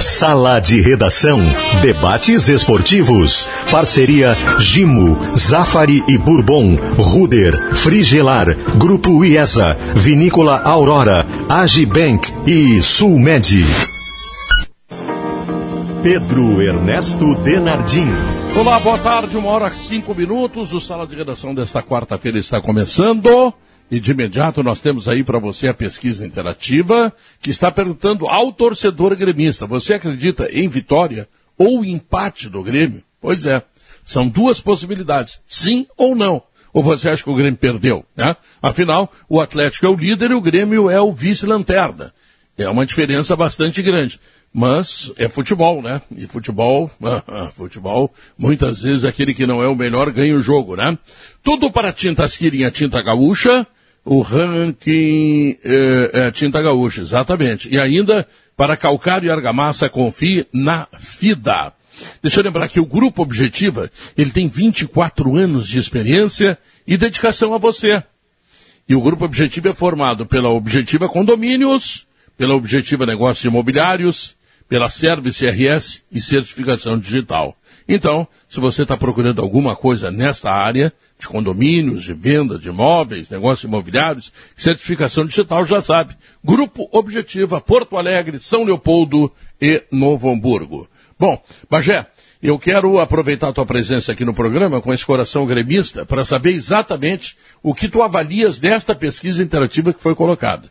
Sala de Redação. Debates esportivos. Parceria Gimo, Zafari e Bourbon, Ruder, Frigelar, Grupo IESA, Vinícola Aurora, Agibank e Sulmed. Pedro Ernesto Denardim. Olá, boa tarde, uma hora cinco minutos. O Sala de Redação desta quarta-feira está começando. E de imediato nós temos aí para você a pesquisa interativa que está perguntando ao torcedor gremista: você acredita em vitória ou empate do Grêmio? Pois é, são duas possibilidades, sim ou não. Ou você acha que o Grêmio perdeu? Né? Afinal, o Atlético é o líder e o Grêmio é o vice-lanterna. É uma diferença bastante grande. Mas é futebol, né? E futebol, futebol, muitas vezes aquele que não é o melhor ganha o jogo, né? Tudo para Tintas Quirinha, Tinta Gaúcha, o ranking é, é, Tinta Gaúcha, exatamente. E ainda, para calcário e argamassa, confie na FIDA. Deixa eu lembrar que o Grupo Objetiva, ele tem 24 anos de experiência e dedicação a você. E o Grupo Objetivo é formado pela Objetiva Condomínios, pela Objetiva Negócios Imobiliários, pela Service RS e Certificação Digital. Então, se você está procurando alguma coisa nesta área, de condomínios, de venda de imóveis, negócios imobiliários, certificação digital, já sabe. Grupo Objetiva, Porto Alegre, São Leopoldo e Novo Hamburgo. Bom, Bagé, eu quero aproveitar a tua presença aqui no programa com esse coração gremista para saber exatamente o que tu avalias desta pesquisa interativa que foi colocada.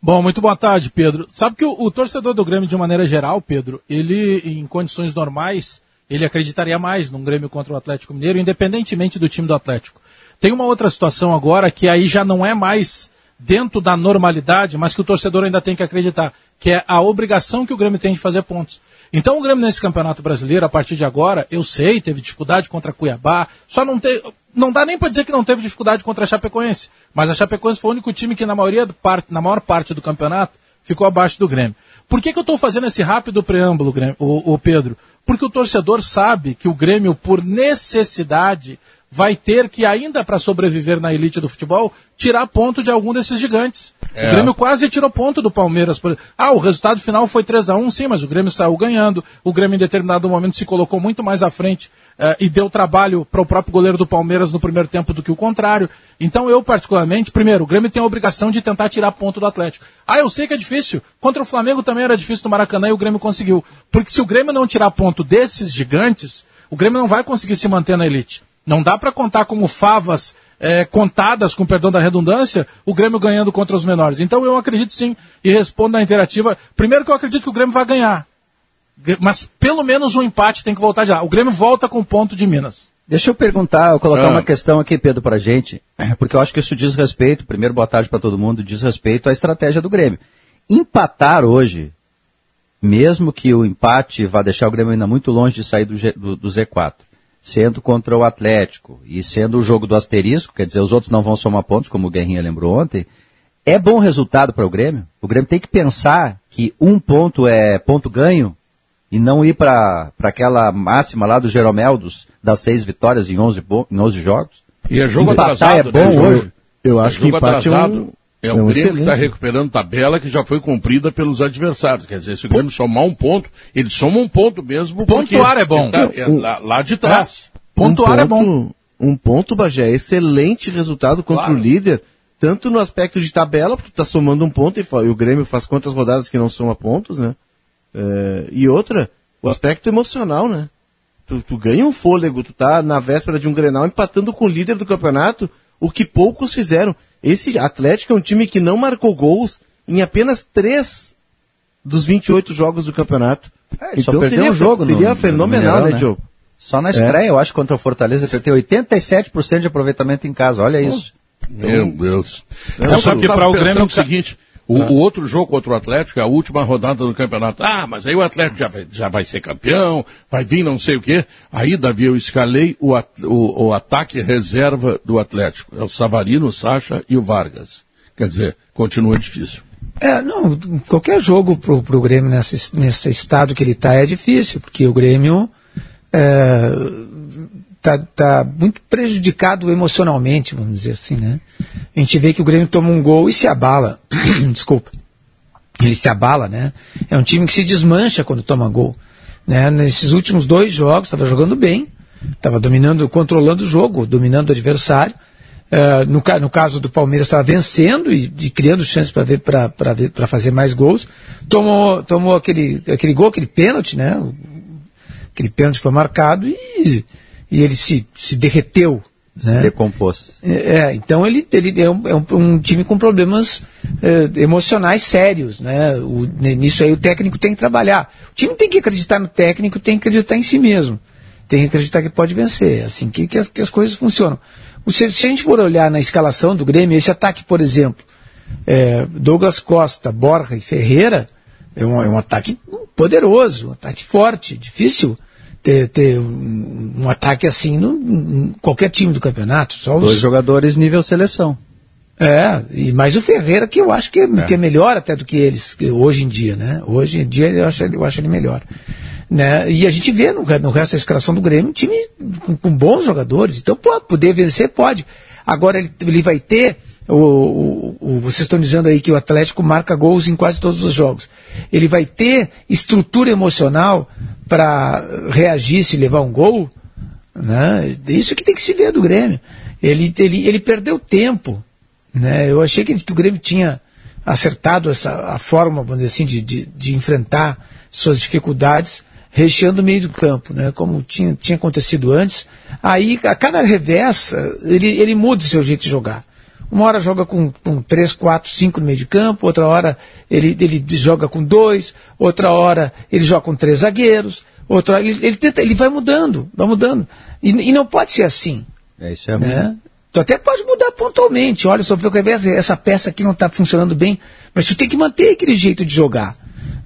Bom, muito boa tarde, Pedro. Sabe que o, o, torcedor do Grêmio, de maneira geral, Pedro, ele, em condições normais, ele acreditaria mais num Grêmio contra o Atlético Mineiro, independentemente do time do Atlético. Tem uma outra situação agora que aí já não é mais dentro da normalidade, mas que o torcedor ainda tem que acreditar, que é a obrigação que o Grêmio tem de fazer pontos. Então o Grêmio nesse Campeonato Brasileiro, a partir de agora, eu sei, teve dificuldade contra Cuiabá, só não tem, não dá nem para dizer que não teve dificuldade contra a Chapecoense, mas a Chapecoense foi o único time que na maioria na maior parte do campeonato ficou abaixo do Grêmio. Por que, que eu estou fazendo esse rápido preâmbulo, Grêmio, o, o Pedro? Porque o torcedor sabe que o Grêmio, por necessidade, vai ter que, ainda para sobreviver na elite do futebol, tirar ponto de algum desses gigantes. É. O Grêmio quase tirou ponto do Palmeiras. Ah, o resultado final foi 3 a 1 sim, mas o Grêmio saiu ganhando. O Grêmio, em determinado momento, se colocou muito mais à frente uh, e deu trabalho para o próprio goleiro do Palmeiras no primeiro tempo do que o contrário. Então, eu, particularmente, primeiro, o Grêmio tem a obrigação de tentar tirar ponto do Atlético. Ah, eu sei que é difícil. Contra o Flamengo também era difícil no Maracanã e o Grêmio conseguiu. Porque se o Grêmio não tirar ponto desses gigantes, o Grêmio não vai conseguir se manter na elite. Não dá para contar como favas é, contadas, com perdão da redundância, o Grêmio ganhando contra os menores. Então eu acredito sim, e respondo à interativa. Primeiro que eu acredito que o Grêmio vai ganhar. Mas pelo menos um empate tem que voltar já. O Grêmio volta com ponto de Minas. Deixa eu perguntar, eu colocar ah. uma questão aqui, Pedro, para a gente, porque eu acho que isso diz respeito, primeiro boa tarde para todo mundo, diz respeito à estratégia do Grêmio. Empatar hoje, mesmo que o empate vá deixar o Grêmio ainda muito longe de sair do, G, do, do Z4, sendo contra o Atlético e sendo o jogo do asterisco, quer dizer, os outros não vão somar pontos, como o Guerrinha lembrou ontem, é bom resultado para o Grêmio? O Grêmio tem que pensar que um ponto é ponto ganho e não ir para aquela máxima lá do Jeromel dos, das seis vitórias em 11, em 11 jogos? E é jogo Empatar atrasado, é bom né? hoje? Eu acho é que empate atrasado. é um... É um, é um Grêmio que está recuperando tabela que já foi cumprida pelos adversários. Quer dizer, se o Grêmio somar um ponto, ele soma um ponto mesmo. Pontuar é bom. Tá, é, lá, lá, de trás. É. Pontuar um ponto, é bom. Um ponto, Bagé, excelente resultado contra claro. o líder, tanto no aspecto de tabela, porque está somando um ponto e, e, o Grêmio faz quantas rodadas que não soma pontos, né? É, e outra, o aspecto emocional, né? Tu, tu ganha um fôlego, tu tá na véspera de um Grenal empatando com o líder do campeonato, o que poucos fizeram. Esse Atlético é um time que não marcou gols em apenas três dos 28 jogos do campeonato. É, então seria, um jogo seria no, fenomenal, no né, Diogo? Só na estreia, é. eu acho, contra o Fortaleza, ele tem 87% de aproveitamento em casa. Olha isso. Meu Deus. É, só que para o Grêmio é o seguinte, o, o, outro jogo contra o Atlético é a última rodada do campeonato. Ah, mas aí o Atlético já vai, já vai ser campeão, vai vir não sei o quê. Aí, Davi, eu escalei o, o, o ataque reserva do Atlético. É o Savarino, o Sacha e o Vargas. Quer dizer, continua difícil. É, não, qualquer jogo pro, pro Grêmio nesse, nesse estado que ele está é difícil, porque o Grêmio é, tá, tá muito prejudicado emocionalmente, vamos dizer assim, né? A gente vê que o Grêmio toma um gol e se abala. Desculpa. ele se abala, né? É um time que se desmancha quando toma gol. Né? Nesses últimos dois jogos, estava jogando bem, estava dominando, controlando o jogo, dominando o adversário. Uh, no, no, caso do Palmeiras, estava vencendo e, e, criando chances para fazer mais gols. Tomou, tomou aquele, aquele gol, aquele pênalti, né? Aquele pênalti foi marcado e, e ele se, se derreteu né? Decompôs. É, é, então ele, ele é, um, é um, um time com problemas é, emocionais sérios, né? O, nisso aí o técnico tem que trabalhar. O time tem que acreditar no técnico, tem que acreditar em si mesmo. Tem que acreditar que pode vencer. É assim que, que, as, que as coisas funcionam. Se, se, a gente for olhar na escalação do Grêmio, esse ataque, por exemplo, é, Douglas Costa, Borja e Ferreira, é um, é um ataque poderoso, um ataque forte, difícil ter, ter um, um, ataque assim no, em qualquer time do campeonato. Só os... Dois jogadores nível seleção. É, e mais o Ferreira, que eu acho que é, é. que é melhor até do que eles, hoje em dia, né? Hoje em dia eu acho, eu acho ele melhor. Né? E a gente vê no, no resto da escalação do Grêmio um time com, com bons jogadores. Então, pode, poder vencer, pode. Agora ele, ele vai ter. O, o, o, vocês estão dizendo aí que o Atlético marca gols em quase todos os jogos. Ele vai ter estrutura emocional para reagir se levar um gol. Né? Isso que tem que se ver do Grêmio. Ele, ele, ele perdeu tempo. Né? Eu achei que, o Grêmio tinha acertado essa, a forma, vamos dizer assim, de, de, de enfrentar suas dificuldades, recheando o meio do campo, né? como tinha, tinha acontecido antes. Aí, a cada revés, ele, ele muda o seu jeito de jogar. Uma hora joga com, com 3, 4, 5 no meio de campo, outra hora ele, ele joga com dois, outra hora ele joga com três zagueiros, outra hora ele, ele, tenta, ele vai mudando, vai mudando. E, e não pode ser assim. É, isso é né? Tu até pode mudar pontualmente. Olha, sofreu com essa peça aqui não está funcionando bem, mas tu tem que manter aquele jeito de jogar.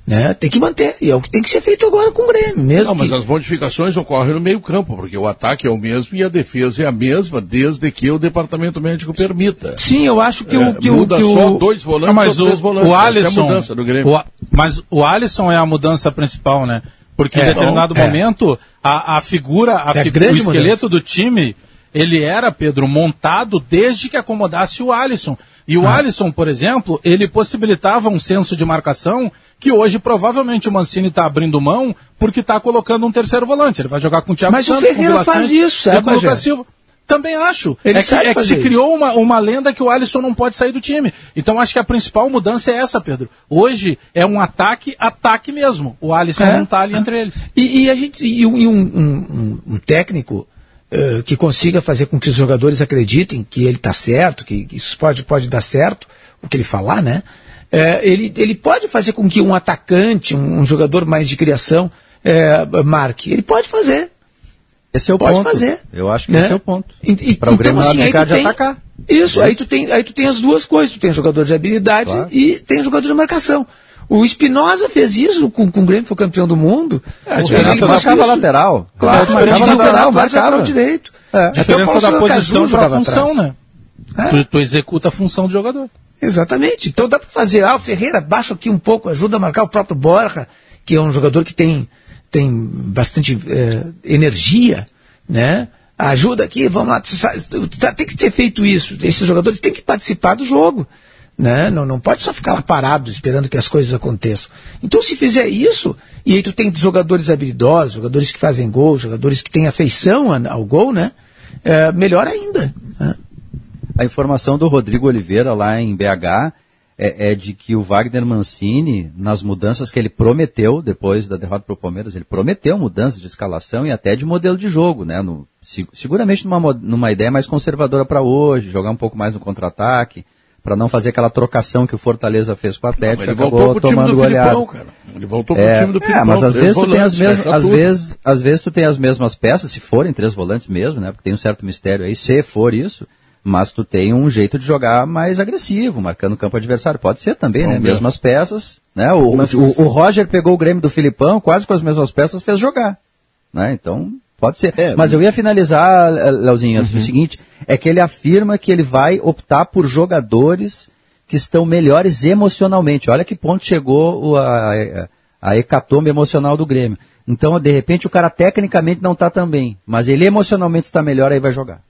Né? Tem que manter. E é o que tem que ser feito agora com o Grêmio mesmo. Não, que... mas as modificações ocorrem no meio campo, porque o ataque é o mesmo e a defesa é a mesma, desde que o departamento médico permita. Sim, eu acho que é, o. Que muda o, que só o... dois volantes não, mas ou três o, volantes. O Alisson, é a mudança do Grêmio. O, mas o Alisson é a mudança principal, né? Porque é, em determinado é. momento, a, a figura, a é figura o esqueleto mudança. do time, ele era, Pedro, montado desde que acomodasse o Alisson. E o ah. Alisson, por exemplo, ele possibilitava um senso de marcação que hoje provavelmente o Mancini está abrindo mão porque está colocando um terceiro volante. Ele vai jogar com o Thiago Mas Santos, o Ferreira faz isso, sabe, com o Lucas Silva. Também acho. Ele é que, é que se criou uma, uma lenda que o Alisson não pode sair do time. Então acho que a principal mudança é essa, Pedro. Hoje é um ataque, ataque mesmo. O Alisson é. não está ali entre eles. E, e, a gente, e um, um, um, um técnico uh, que consiga fazer com que os jogadores acreditem que ele está certo, que, isso pode, pode dar certo, o que ele falar, né? é, ele, ele pode fazer com que um atacante, um, um jogador mais de criação, é, marque. Ele pode fazer. Esse é o pode ponto. fazer. Eu acho que né? esse é o ponto. Para o Grêmio então, assim, aí tu tem, atacar. Isso, é. aí tu, tem, aí tu tem as duas coisas. Tu tem jogador de habilidade claro. e tem jogador de marcação. O Espinosa fez isso com, com o Grêmio, foi campeão do mundo. É, a diferença marcava lateral. Claro, a diferença marcava lateral, marcava direito. É. A diferença da posição para a função, né? Tu, tu executa a função do jogador. Exatamente. Então dá para fazer. Ah, o Ferreira baixa aqui um pouco, ajuda a marcar o próprio Borja, que é um jogador que tem, tem bastante é, energia, né? Ajuda aqui, vamos lá. Tá, tem que ser feito isso. Esses jogadores têm que participar do jogo. Né? Não, não pode só ficar lá parado esperando que as coisas aconteçam. Então, se fizer isso, e aí tu tem jogadores habilidosos, jogadores que fazem gol, jogadores que têm afeição ao gol, né? É, melhor ainda. Né? A informação do Rodrigo Oliveira lá em BH é, é, de que o Wagner Mancini, nas mudanças que ele prometeu depois da derrota para o Palmeiras, ele prometeu mudanças de escalação e até de modelo de jogo, né? No, seguramente numa, numa ideia mais conservadora para hoje, jogar um pouco mais no contra-ataque, para não fazer aquela trocação que o Fortaleza fez com o Atlético, não, ele acabou tomando goleada. Ele voltou pro é, time do Filipão. É, mas às vezes tu tem as mesmas, às vezes, às vezes tu tem as mesmas peças, se forem três volantes mesmo, né? Porque tem um certo mistério aí, se for isso, mas tu tem um jeito de jogar mais agressivo, marcando o campo adversário. Pode ser também, né? Mesmas peças, né? O, mas... o, o, Roger pegou o Grêmio do Filipão, quase com as mesmas peças, fez jogar, né? Então, pode ser. É, mas eu ia finalizar, Leozinho, uhum. o seguinte, é que ele afirma que ele vai optar por jogadores que estão melhores emocionalmente. Olha que ponto chegou a, a, a hecatombe emocional do Grêmio. Então, de repente, o cara tecnicamente não está tão bem, mas ele emocionalmente está melhor, aí vai jogar.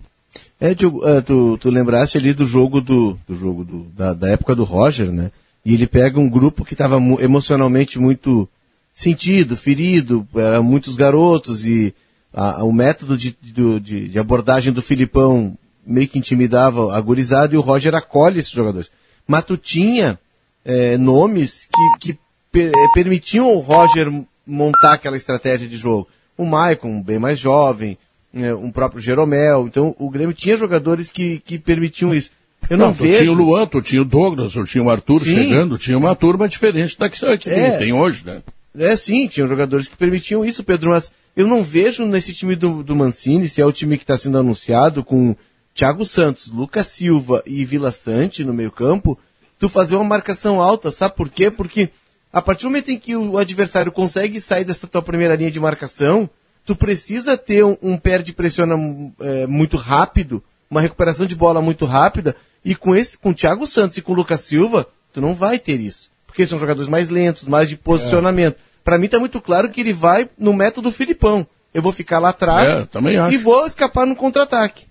É, tu, uh, tu, tu lembraste ali do jogo do, do jogo do, da, da época do Roger, né? E ele pega um grupo que estava emocionalmente muito sentido, ferido, eram muitos garotos e a, o método de, de, de, abordagem do Filipão meio que intimidava a gurizada e o Roger acolhe esses jogadores. Mas tu tinha é, nomes que, que per, permitiam ao Roger montar aquela estratégia de jogo. O Maicon, bem mais jovem, é, um próprio Jeromel. Então o Grêmio tinha jogadores que, que permitiam isso. Eu não, não vejo. Tinha o Luan, tu tinha o Douglas, tu tinha o Arthur sim. chegando, tinha uma turma diferente da que, que é, tem hoje, né? É, sim, tinham jogadores que permitiam isso, Pedro, mas eu não vejo nesse time do, do Mancini, se é o time que está sendo anunciado, com Thiago Santos, Lucas Silva e Vila Sante no meio campo, tu fazer uma marcação alta, sabe por quê? Porque a partir do momento em que o adversário consegue sair dessa tua primeira linha de marcação, tu precisa ter um, um pé de pressão é, muito rápido, uma recuperação de bola muito rápida, e com esse, com Thiago Santos e com Lucas Silva, tu não vai ter isso porque são jogadores mais lentos, mais de posicionamento. É. Para mim está muito claro que ele vai no método Filipão. Eu vou ficar lá atrás é, e vou escapar no contra-ataque.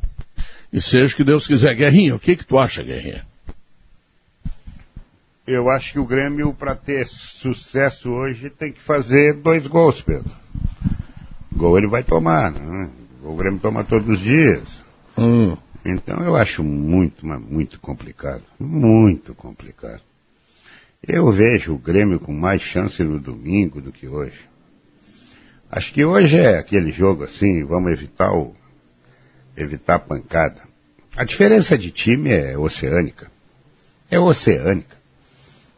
E seja o que Deus quiser. Guerrinha, o que que tu acha, Guerrinha? Eu acho que o Grêmio, para ter sucesso hoje, tem que fazer dois gols, Pedro. Gol ele vai tomar, né? O Grêmio toma todos os dias. Hum. Então eu acho muito, muito complicado. Muito complicado. Eu vejo o Grêmio com mais chance no domingo do que hoje. Acho que hoje é aquele jogo assim, vamos evitar o evitar a pancada. A diferença de time é oceânica. É oceânica.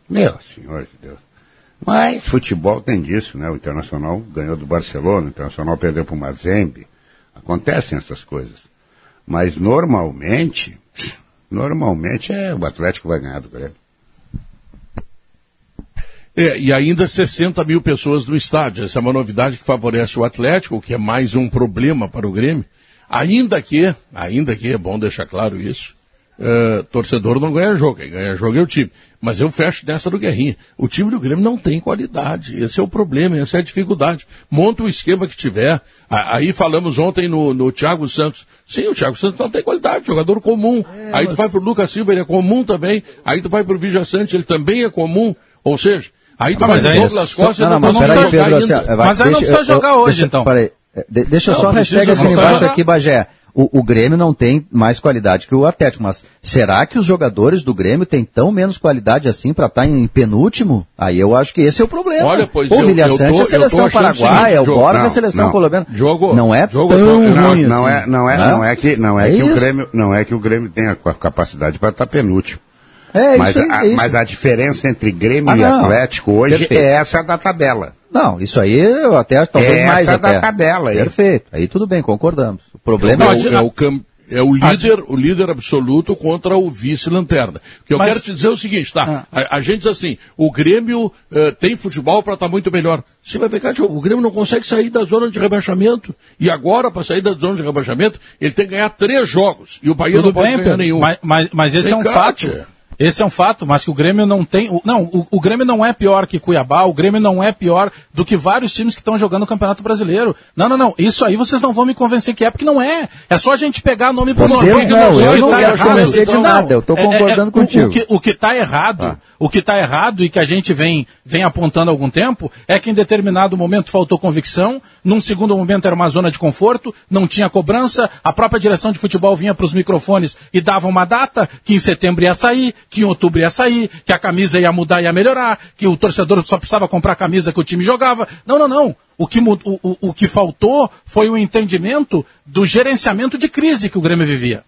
Meu senhor de Deus. Mas futebol tem disso, né? O Internacional ganhou do Barcelona, o Internacional perdeu para o Mazembe. Acontecem essas coisas. Mas normalmente, normalmente é o Atlético vai ganhar do Grêmio. É, e ainda 60 mil pessoas no estádio. Essa é uma novidade que favorece o Atlético, que é mais um problema para o Grêmio. Ainda que, ainda que, é bom deixar claro isso, uh, torcedor não ganha jogo, quem ganha jogo é o time. Mas eu fecho nessa do Guerrinha. O time do Grêmio não tem qualidade. Esse é o problema, essa é a dificuldade. Monta o esquema que tiver. Aí falamos ontem no, no Thiago Santos. Sim, o Thiago Santos não tem qualidade, jogador comum. É, Aí tu vai pro Lucas Silva, ele é comum também. Aí tu vai pro Vigia Sante, ele também é comum. Ou seja, Aí tu vai Douglas Costa não, não, não, precisa jogar Pedro, ainda. Assim, mas aí não precisa jogar hoje, deixa, então. Peraí, deixa não, só a hashtag assim embaixo aqui, Bagé. O, o, Grêmio não tem mais qualidade que o Atlético, mas será que os jogadores do Grêmio têm tão menos qualidade assim para estar tá em penúltimo? Aí eu acho que esse é o problema. Olha, pois o Vilha Sante é a seleção paraguaia, o Borja é a seleção colombiana. Jogo, não é jogo, tão não, ruim não, assim. é, não é, não é que não é, é que o Grêmio, não é que o Grêmio tenha a capacidade para estar penúltimo. É, mas, isso, a, é mas a diferença entre Grêmio ah, e Atlético hoje Perfeito. é essa da tabela. Não, isso aí eu até talvez é mais essa até. da tabela. Aí. Perfeito. Aí tudo bem, concordamos. O problema é, o, é o campo. É o líder, o líder absoluto contra o vice-lanterna. O que eu Mas... quero te dizer é o seguinte, tá? Ah. A, a, gente diz assim, o Grêmio uh, tem futebol para estar tá muito melhor. Você vai pegar, o Grêmio não consegue sair da zona de rebaixamento. E agora, para sair da zona de rebaixamento, ele tem que ganhar três jogos. E o Bahia Tudo não pode bem, ganhar nenhum. Mas, mas, mas esse tem é um fato. Esse é um fato, mas que o Grêmio não tem. O, não, o, o, Grêmio não é pior que Cuiabá, o Grêmio não é pior do que vários times que estão jogando no Campeonato Brasileiro. Não, não, não. Isso aí vocês não vão me convencer que é, porque não é. É só a gente pegar nome por nome. Vocês não, eu não quero convencer de nada, eu estou concordando é, é, contigo. O, que está errado, ah. O que está errado e que a gente vem, vem apontando há algum tempo, é que em determinado momento faltou convicção, num segundo momento era uma zona de conforto, não tinha cobrança, a própria direção de futebol vinha para os microfones e dava uma data, que em setembro ia sair, que em outubro ia sair que a camisa ia mudar e ia melhorar, que o torcedor só precisava comprar a camisa que o time jogava. Não, não, não. O que, o, o, o que faltou foi o entendimento do gerenciamento de crise que o Grêmio vivia.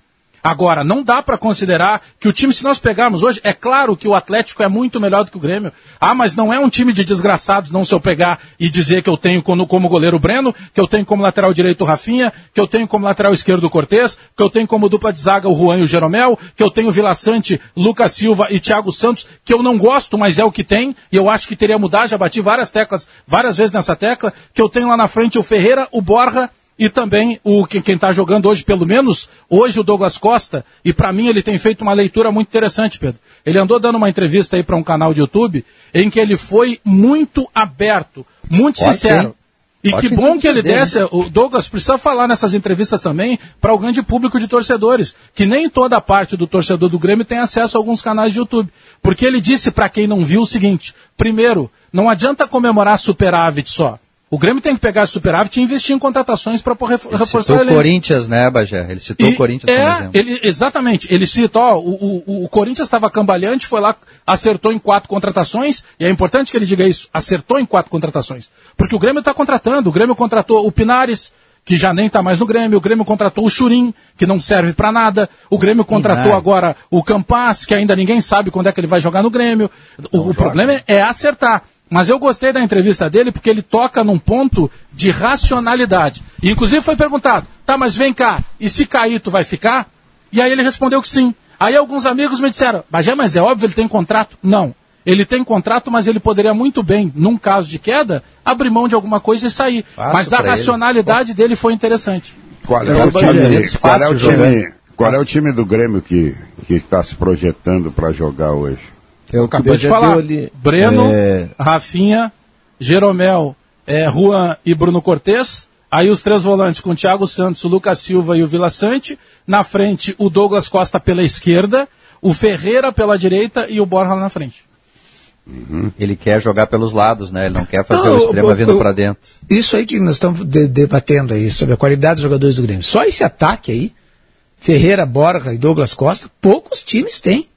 Agora, não dá para considerar que o time, se nós pegarmos hoje, é claro que o Atlético é muito melhor do que o Grêmio. Ah, mas não é um time de desgraçados, não se eu pegar e dizer que eu tenho como, como goleiro o Breno, que eu tenho como lateral direito o Rafinha, que eu tenho como lateral esquerdo o Cortez, que eu tenho como dupla de zaga o Juan e o Jeromel, que eu tenho Vila Sante, Lucas Silva e Thiago Santos, que eu não gosto, mas é o que tem, e eu acho que teria mudar, já bati várias teclas, várias vezes nessa tecla, que eu tenho lá na frente o Ferreira, o Borja, e também o quem está jogando hoje, pelo menos hoje o Douglas Costa, e para mim ele tem feito uma leitura muito interessante, Pedro. Ele andou dando uma entrevista aí para um canal de YouTube em que ele foi muito aberto, muito sincero. E que bom que ele desse, o Douglas precisa falar nessas entrevistas também para o grande público de torcedores, que nem toda parte do torcedor do Grêmio tem acesso a alguns canais de YouTube. Porque ele disse para quem não viu o seguinte: primeiro, não adianta comemorar superávit só. O Grêmio tem que pegar esse superávit e investir em contratações para reforçar ele. o Corinthians, né, Bagé? Ele citou e o Corinthians é, como ele, Exatamente. Ele cita, ó, o, o, o Corinthians estava cambaleante, foi lá, acertou em quatro contratações, e é importante que ele diga isso, acertou em quatro contratações. Porque o Grêmio está contratando, o Grêmio contratou o Pinares, que já nem está mais no Grêmio, o Grêmio contratou o Churim, que não serve para nada, o Grêmio contratou agora o Campas, que ainda ninguém sabe quando é que ele vai jogar no Grêmio. O, o problema é acertar. Mas eu gostei da entrevista dele porque ele toca num ponto de racionalidade. E inclusive foi perguntado, tá, mas vem cá, e se cair tu vai ficar? E aí ele respondeu que sim. Aí alguns amigos me disseram, mas é, mas é óbvio, ele tem contrato? Não. Ele tem contrato, mas ele poderia muito bem, num caso de queda, abrir mão de alguma coisa e sair. mas a racionalidade ele. dele foi interessante. Qual é, o time, qual, é o time, qual é o time do Grêmio que está se projetando para jogar hoje? Eu acabei de falar. Ali, Breno, é... Rafinha, Jeromel, é, Juan e Bruno Cortes. Aí os três volantes com o Thiago Santos, o Lucas Silva e o Vila Sante. Na frente, o Douglas Costa pela esquerda, o Ferreira pela direita e o Borja na frente. Uhum. Ele quer jogar pelos lados, né? Ele não quer fazer não, o extremo vindo para dentro. Isso aí que nós estamos de, debatendo aí, sobre a qualidade dos jogadores do Grêmio. Só esse ataque aí, Ferreira, Borja e Douglas Costa, poucos times têm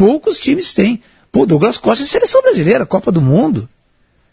poucos times têm. Pô, Douglas Costa é seleção brasileira, Copa do Mundo.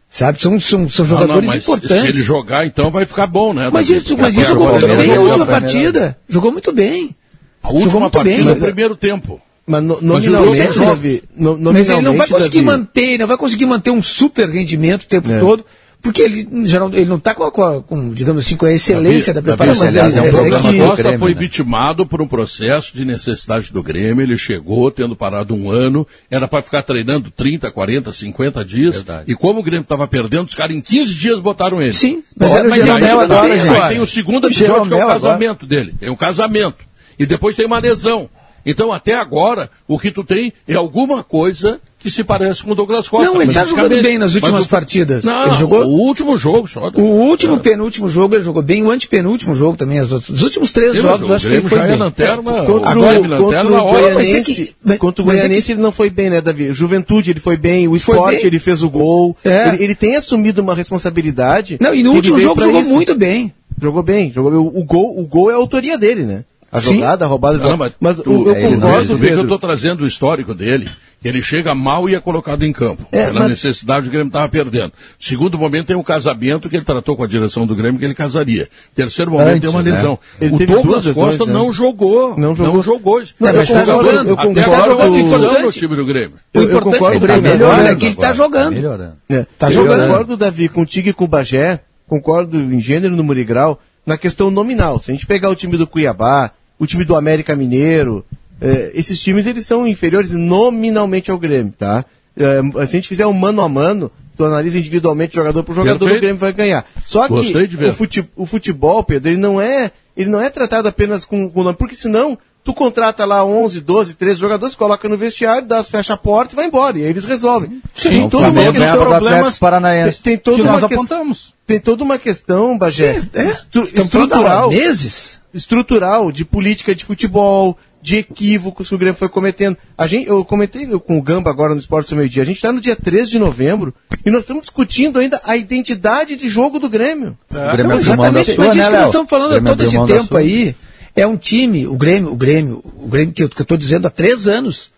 Sabe? São, são, são jogadores não, não, importantes. Se ele jogar, então vai ficar bom, né? Mas ele, mas ele jogou muito bem a última partida. Jogou muito bem. A última partida bem. no primeiro tempo. Mas no, nominalmente, Davi, no, mas ele não vai conseguir Davi. manter, não vai conseguir manter um super rendimento o tempo é. todo porque ele, geral, ele não está com, com, com, digamos assim, com a excelência da preparação. Aliás, é um problema. É Costa Grêmio, foi né? vitimado por um processo de necessidade do Grêmio. Ele chegou tendo parado um ano, era para ficar treinando 30, 40, 50 dias. Verdade. E como o Grêmio estava perdendo, os caras em 15 dias botaram ele. Sim, mas, é, mas ele agora, tem, gente. tem o segundo episódio que é o casamento agora. dele. É um casamento. E depois tem uma lesão. Então, até agora, o que tu tem é alguma coisa que se parece com o Douglas Costa. Não, ele está jogando bem nas últimas o... partidas. Não, ele jogou... o último jogo só. O último, é. penúltimo jogo ele jogou bem, o antepenúltimo jogo também. Os últimos três Sim, jogos eu acho que ele foi já bem. É lanterna, é, contra, agora, o, lanterna, o Goianense, que, contra o Goianense ele não foi bem, né, Davi? Juventude ele foi bem, o esporte ele fez o gol. É. Ele, ele, tem assumido uma responsabilidade. Não, e no último jogo jogou isso. muito bem. Jogou bem, jogou bem. O, o, gol, o gol é a autoria dele, né? A jogada, a roubada. Não, mas, mas tu, eu, eu concordo, Pedro. que eu estou trazendo o histórico dele. Ele chega mal e é colocado em campo. É, pela mas... necessidade que o Grêmio estava perdendo. Segundo momento tem um casamento que ele tratou com a direção do Grêmio que ele casaria. Terceiro momento Antes, tem uma né? lesão. Né? O Douglas Costa lesões, não, né? jogou, não jogou. Não jogou. Não, mas está jogando. Eu concordo. Está jogando no time do Grêmio. O importante do Grêmio agora é que ele está jogando. Está melhorando. É. Tá jogando. Eu concordo, Davi, contigo e com o Bagé. Concordo em gênero no Murigrau. Na questão nominal. Se a gente pegar o time do Cuiabá, o time do América Mineiro, é, esses times eles são inferiores nominalmente ao Grêmio, tá? É, se a gente fizer um mano a mano, tu analisa individualmente jogador por jogador, Perfeito. o Grêmio vai ganhar. Só Gostei que o futebol, o futebol, Pedro, ele não é, ele não é tratado apenas com o nome, porque senão tu contrata lá 11, 12, 13 jogadores, coloca no vestiário, dá, fecha a porta e vai embora. E aí eles resolvem. Sim, tem toda uma questão, problemas paranaense tem, tem toda que nós apontamos. Tem toda uma questão, Bagé, Sim, é, estru, estrutural. Meses? Estrutural, de política de futebol, de equívocos que o Grêmio foi cometendo. A gente, eu comentei com o Gamba agora no Esporte Meio Dia. A gente está no dia 13 de novembro e nós estamos discutindo ainda a identidade de jogo do Grêmio. O Grêmio não, exatamente, sua, mas né, isso que nós estamos falando todo esse tempo aí é um time, o Grêmio, o Grêmio, o Grêmio que eu estou dizendo há três anos.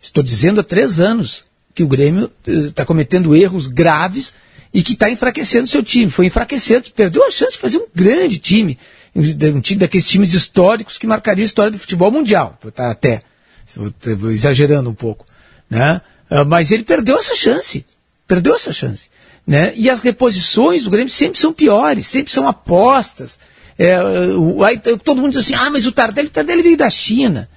Estou dizendo há três anos que o Grêmio está uh, cometendo erros graves e que está enfraquecendo seu time. Foi enfraquecendo, perdeu a chance de fazer um grande time um time daqueles times históricos que marcaria a história do futebol mundial, até exagerando um pouco, né? Ah, mas ele perdeu essa chance, perdeu essa chance, né? E as reposições do Grêmio sempre são piores, sempre são apostas. É, o, aí, todo mundo diz assim, ah, mas o Tardelli, o Tardelli veio da China.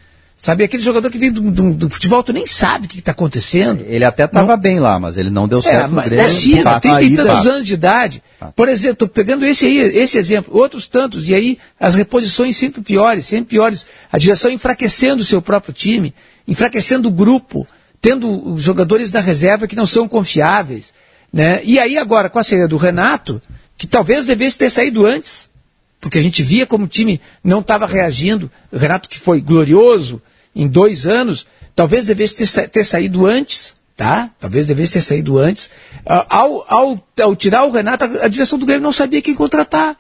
Sabe, aquele jogador que vem do, do, do, futebol, tu nem sabe o que está acontecendo. Ele até estava bem lá, mas ele não deu é, certo. É, mas Grêmio, da China, tem e tantos anos de idade. Por exemplo, estou pegando esse aí, esse exemplo, outros tantos, e aí as reposições sempre piores, sempre piores. A direção enfraquecendo o seu próprio time, enfraquecendo o grupo, tendo jogadores da reserva que não são confiáveis. Né? E aí agora, com a saída do Renato, que talvez devesse ter saído antes, porque a gente via como o time não estava reagindo. O Renato, que foi glorioso em dois anos, talvez devesse ter, ter saído antes, tá? Talvez devesse ter saído antes. Ao, ao, ao tirar o Renato, a, direção do Grêmio não sabia quem contratar.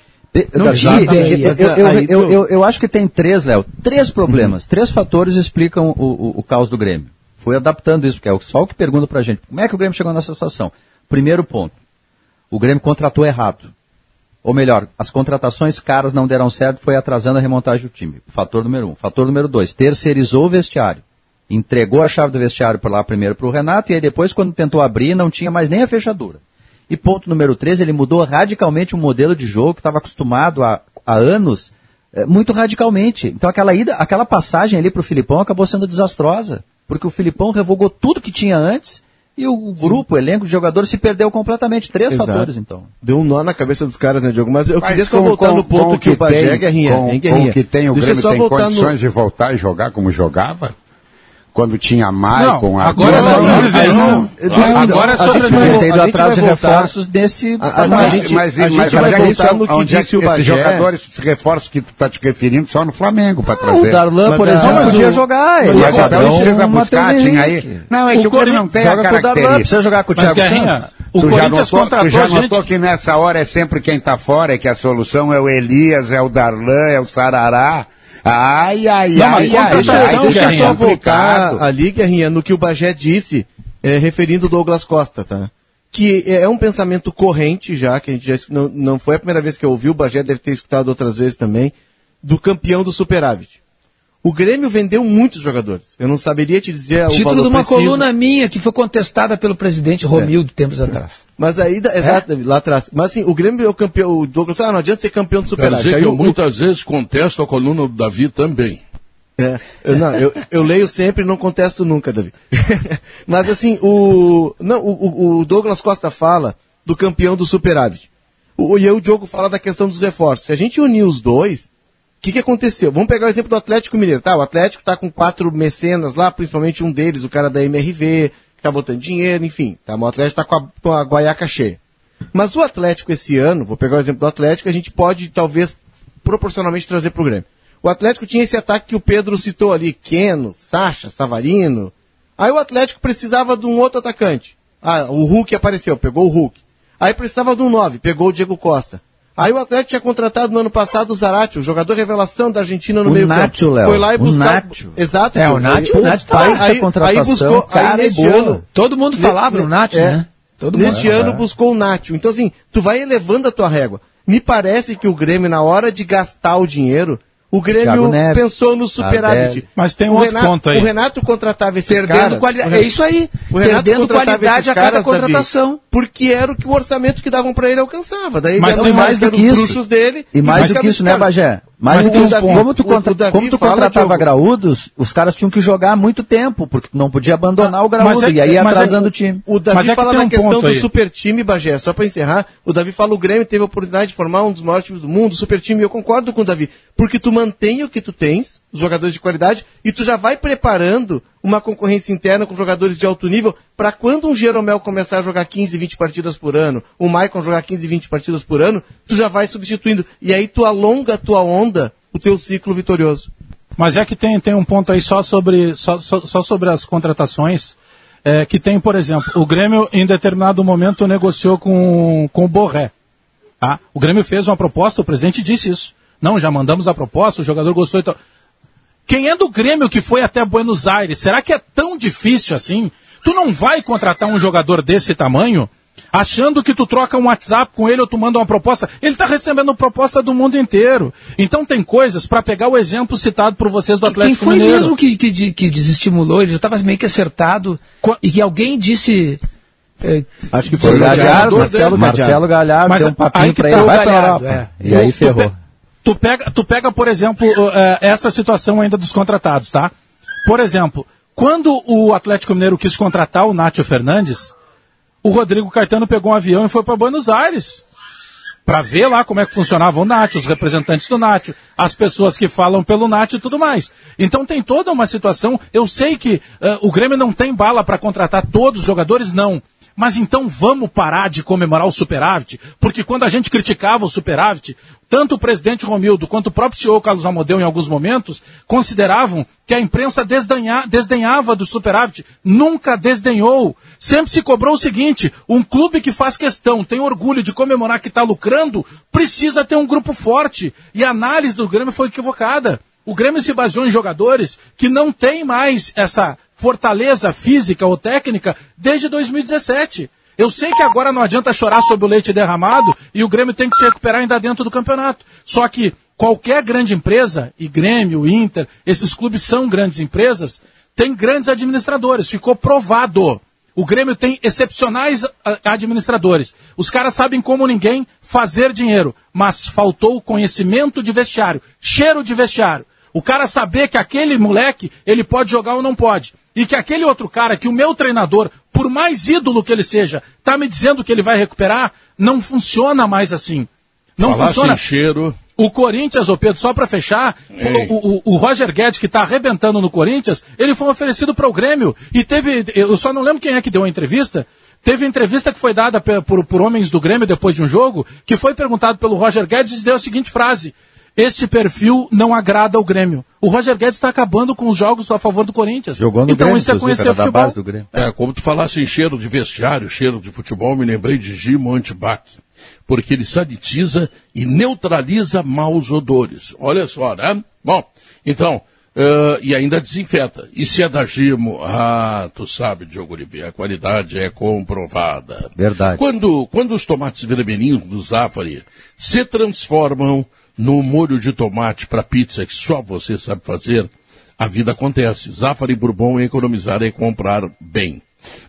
Não tinha ideia. Eu, eu, eu, eu, acho que tem três, Léo, três problemas, uhum. três fatores explicam o, o, o caos do Grêmio. Fui adaptando isso, porque é só o que pergunta pra gente. Como é que o Grêmio chegou nessa situação? Primeiro ponto, o Grêmio contratou errado. Ou melhor, as contratações caras não deram certo, foi atrasando a remontagem do time. Fator número um. Fator número dois, terceirizou o vestiário. Entregou a chave do vestiário para lá primeiro para o Renato, e aí depois, quando tentou abrir, não tinha mais nem a fechadura. E ponto número três, ele mudou radicalmente o modelo de jogo que estava acostumado há, há anos, é, muito radicalmente. Então aquela ida, aquela passagem ali para o Filipão acabou sendo desastrosa, porque o Filipão revogou tudo que tinha antes e o grupo, Sim. o elenco de jogadores se perdeu completamente. Três Exato. fatores, então. Deu um nó na cabeça dos caras, né, Diogo? Mas eu Mas queria só voltar com, no ponto que, que, o Bagé, tem, Guerrinha, com, hein, Guerrinha? Com que tem, o Deixa Grêmio tem condições no... de voltar e jogar como jogava? Quando tinha Maicon. Não, agora é só Agora é só ido atrás de reforços nesse. Mas, mas, mas vai voltar no que disse o Bagé. Esses jogadores, esses reforços que tu tá te referindo só no Flamengo para trazer. O Darlan, por exemplo, podia jogar. Ele precisa buscar, tinha aí. Não, é que o Corinthians não tem a característica. Precisa jogar com o Thiago Santos. O tu Corinthians já notou, contratou tu já notou gente... que nessa hora é sempre quem está fora, é que a solução é o Elias, é o Darlan, é o Sarará. Ai, ai, não, ai, ai, ai, deixa eu só voltar ali, Guerrinha, no que o Bagé disse, é, referindo o Douglas Costa, tá? Que é um pensamento corrente já, que a gente já, não, não foi a primeira vez que eu ouvi, o Bagé deve ter escutado outras vezes também, do campeão do superávit. O Grêmio vendeu muitos jogadores. Eu não saberia te dizer o Título valor de uma preciso. coluna minha que foi contestada pelo presidente Romildo é. tempos atrás. Mas aí, é? exato, lá atrás. Mas assim, o Grêmio é o campeão, o Douglas, ah, não adianta ser campeão do Superávit. Quer dizer que eu, muitas vezes contesto a coluna do Davi também. É, eu, não, eu, eu leio sempre e não contesto nunca, Davi. Mas assim, o, não, o, o Douglas Costa fala do campeão do Superávit. O, e aí o Diogo fala da questão dos reforços. Se a gente unir os dois, o que, que aconteceu? Vamos pegar o exemplo do Atlético Mineiro, tá? O Atlético tá com quatro mecenas lá, principalmente um deles, o cara da MRV, que tá botando dinheiro, enfim, tá? O Atlético tá com a, com a guaiaca cheia. Mas o Atlético esse ano, vou pegar o exemplo do Atlético, a gente pode talvez proporcionalmente trazer pro Grêmio. O Atlético tinha esse ataque que o Pedro citou ali, Keno, Sacha, Savarino. Aí o Atlético precisava de um outro atacante. Ah, o Hulk apareceu, pegou o Hulk. Aí precisava de um 9, pegou o Diego Costa. Aí o Atlético tinha contratado no ano passado o Zarate, o jogador revelação da Argentina no o meio Nacho, campo. Léo. Foi lá e buscou. Exato. É, o Nacho, o Nacho tá aí, aí, aí buscou, cara, aí neste é ano, todo mundo falava no Nacho, é, né? Todo neste mundo. ano buscou o Nacho. Então assim, tu vai elevando a tua régua. Me parece que o Grêmio na hora de gastar o dinheiro, o Grêmio pensou no superávit. Mas tem um o outro Renato, ponto aí. O Renato contratava esses Perdendo caras. Qualidade. É isso aí. O Renato Perdendo qualidade a cada contratação. Davi, porque era o que o orçamento que davam para ele alcançava. Daí mas tem mais do que isso. Dele, e mais do que isso, né, Bagé? Mas, Mas o, Davi, como tu, contra, como tu contratava graúdos, os caras tinham que jogar muito tempo, porque não podia abandonar ah, o graúdo, é, e aí ia é atrasando é, o time. O Davi é fala na um questão do aí. super time, Bagé, só para encerrar, o Davi fala o Grêmio teve a oportunidade de formar um dos maiores times do mundo, o super time, e eu concordo com o Davi, porque tu mantém o que tu tens, jogadores de qualidade, e tu já vai preparando uma concorrência interna com jogadores de alto nível, para quando um Jeromel começar a jogar 15, 20 partidas por ano, o Maicon jogar 15, 20 partidas por ano, tu já vai substituindo. E aí tu alonga a tua onda, o teu ciclo vitorioso. Mas é que tem, tem um ponto aí só sobre, só, só, só sobre as contratações, é, que tem, por exemplo, o Grêmio em determinado momento negociou com, com o Borré. Tá? O Grêmio fez uma proposta, o presidente disse isso. Não, já mandamos a proposta, o jogador gostou e tal. Quem é do Grêmio que foi até Buenos Aires, será que é tão difícil assim? Tu não vai contratar um jogador desse tamanho achando que tu troca um WhatsApp com ele ou tu manda uma proposta. Ele está recebendo proposta do mundo inteiro. Então tem coisas, para pegar o exemplo citado por vocês do Atlético Quem foi Mineiro. mesmo que, que, que desestimulou? Ele já estava meio que acertado. Qu e que alguém disse... É, Acho que foi o Galhardo, Marcelo, Marcelo Galhardo, Mas, deu um papinho para ele, vai Galhardo, é. E aí ferrou. Tu pega, tu pega, por exemplo, uh, essa situação ainda dos contratados, tá? Por exemplo, quando o Atlético Mineiro quis contratar o Nátio Fernandes, o Rodrigo Caetano pegou um avião e foi para Buenos Aires para ver lá como é que funcionava o Nátio, os representantes do Nátio, as pessoas que falam pelo Nátio e tudo mais. Então tem toda uma situação. Eu sei que uh, o Grêmio não tem bala para contratar todos os jogadores, não. Mas então vamos parar de comemorar o superávit, porque quando a gente criticava o superávit, tanto o presidente Romildo quanto o próprio CEO Carlos Amodeu, em alguns momentos, consideravam que a imprensa desdenha, desdenhava do superávit. Nunca desdenhou. Sempre se cobrou o seguinte: um clube que faz questão, tem orgulho de comemorar que está lucrando, precisa ter um grupo forte. E a análise do Grêmio foi equivocada. O Grêmio se baseou em jogadores que não têm mais essa fortaleza física ou técnica desde 2017. Eu sei que agora não adianta chorar sobre o leite derramado e o Grêmio tem que se recuperar ainda dentro do campeonato. Só que qualquer grande empresa, e Grêmio, Inter, esses clubes são grandes empresas, tem grandes administradores. Ficou provado. O Grêmio tem excepcionais administradores. Os caras sabem como ninguém fazer dinheiro, mas faltou conhecimento de vestiário, cheiro de vestiário. O cara saber que aquele moleque, ele pode jogar ou não pode e que aquele outro cara, que o meu treinador, por mais ídolo que ele seja, está me dizendo que ele vai recuperar, não funciona mais assim. Não Falar funciona. sem cheiro. O Corinthians, ô Pedro, só para fechar, o, o, o, Roger Guedes, que está arrebentando no Corinthians, ele foi oferecido para o Grêmio. E teve, eu só não lembro quem é que deu a entrevista, Teve entrevista que foi dada por, por, homens do Grêmio depois de um jogo, que foi perguntado pelo Roger Guedes e deu a seguinte frase: este perfil não agrada o Grêmio. O Roger Guedes está acabando com os jogos a favor do Corinthians. Jogou no então Grêmio, isso é conhecer futebol. do Grêmio. É, como tu falasse em cheiro de vestiário, cheiro de futebol, me lembrei de Gimo Antibac. Porque ele sanitiza e neutraliza maus odores. Olha só, né? Bom, então, Uh, e ainda desinfeta. E se é da Gimo, ah, tu sabe, Diogo Oliveira, a qualidade é comprovada. Verdade. Quando, quando os tomates vermelhinhos do Zafari se transformam no molho de tomate para pizza que só você sabe fazer, a vida acontece. Zafari Bourbon é economizar e comprar bem.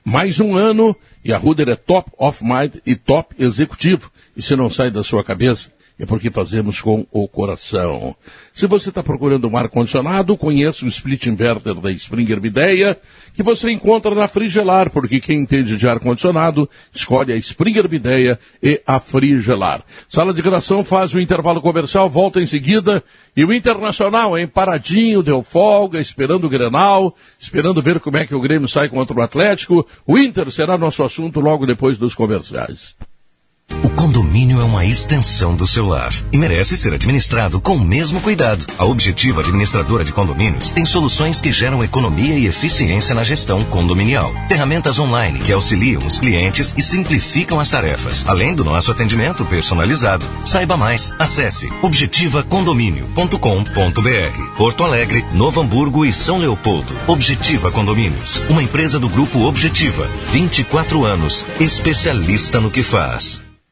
Mais um ano e a Ruder é top of mind e top executivo. E se não sai da sua cabeça, é porque fazemos com o coração. Se você está procurando um ar-condicionado, conheça o split inverter da Springer Mideia, que você encontra na Frigelar, porque quem entende de ar-condicionado, escolhe a Springer Mideia e a Frigelar. Sala de redação faz o intervalo comercial, volta em seguida, e o Internacional, em paradinho, deu folga, esperando o Grenal, esperando ver como é que o Grêmio sai contra o Atlético. O Inter será nosso assunto logo depois dos comerciais. O condomínio é uma extensão do seu lar e merece ser administrado com o mesmo cuidado. A Objetiva Administradora de Condomínios tem soluções que geram economia e eficiência na gestão condominial. Ferramentas online que auxiliam os clientes e simplificam as tarefas, além do nosso atendimento personalizado. Saiba mais, acesse objetivacondomínio.com.br. Porto Alegre, Novo Hamburgo e São Leopoldo. Objetiva Condomínios, uma empresa do grupo Objetiva. 24 anos, especialista no que faz.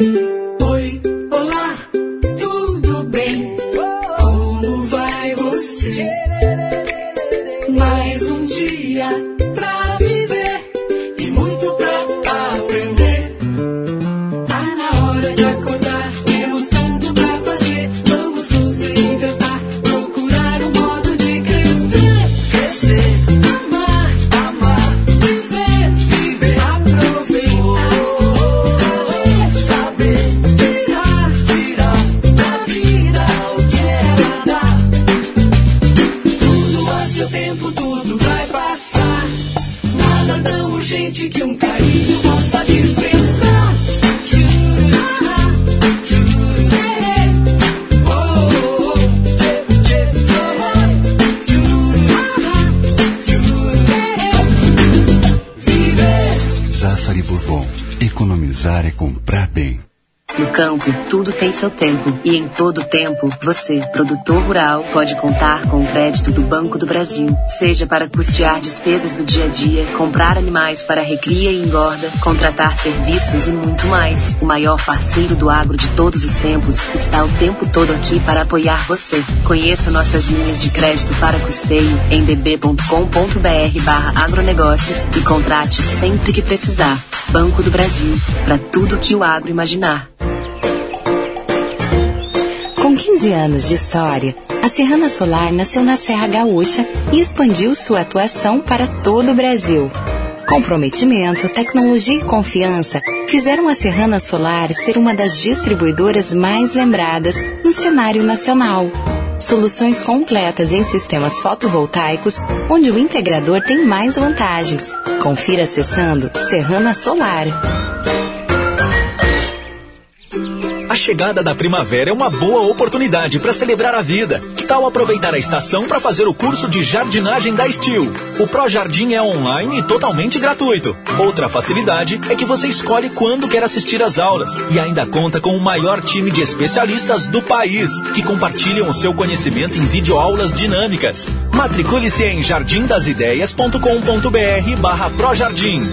Oi, olá, tudo bem? Como vai você? Economizar é comprar bem. No campo, tudo tem seu tempo. E em todo tempo, você, produtor rural, pode contar com o crédito do Banco do Brasil. Seja para custear despesas do dia a dia, comprar animais para recria e engorda, contratar serviços e muito mais. O maior parceiro do agro de todos os tempos está o tempo todo aqui para apoiar você. Conheça nossas linhas de crédito para custeio em db.com.br barra agronegócios e contrate sempre que precisar. Banco do Brasil, para tudo que o agro imaginar. Com 15 anos de história, a Serrana Solar nasceu na Serra Gaúcha e expandiu sua atuação para todo o Brasil. Comprometimento, tecnologia e confiança fizeram a Serrana Solar ser uma das distribuidoras mais lembradas no cenário nacional. Soluções completas em sistemas fotovoltaicos, onde o integrador tem mais vantagens. Confira acessando Serrana Solar. A chegada da primavera é uma boa oportunidade para celebrar a vida. Que tal aproveitar a estação para fazer o curso de jardinagem da Steel? O Pro Jardim é online e totalmente gratuito. Outra facilidade é que você escolhe quando quer assistir às aulas e ainda conta com o maior time de especialistas do país que compartilham o seu conhecimento em videoaulas dinâmicas. Matricule-se em jardindasideias.com.br barra Projardim.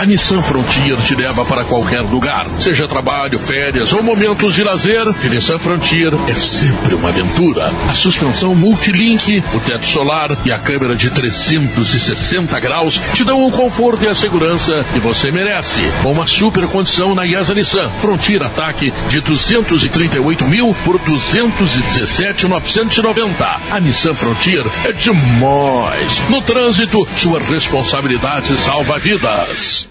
A Nissan Frontier te leva para qualquer lugar, seja trabalho, férias ou momentos de lazer. De Nissan Frontier é sempre uma aventura. A suspensão multilink, o teto solar e a câmera de 360 graus te dão o conforto e a segurança que você merece. Com uma super condição na IESA Nissan Frontier Ataque de 238 mil por 217,990. A Nissan Frontier é demais. No trânsito, sua responsabilidade salva vidas.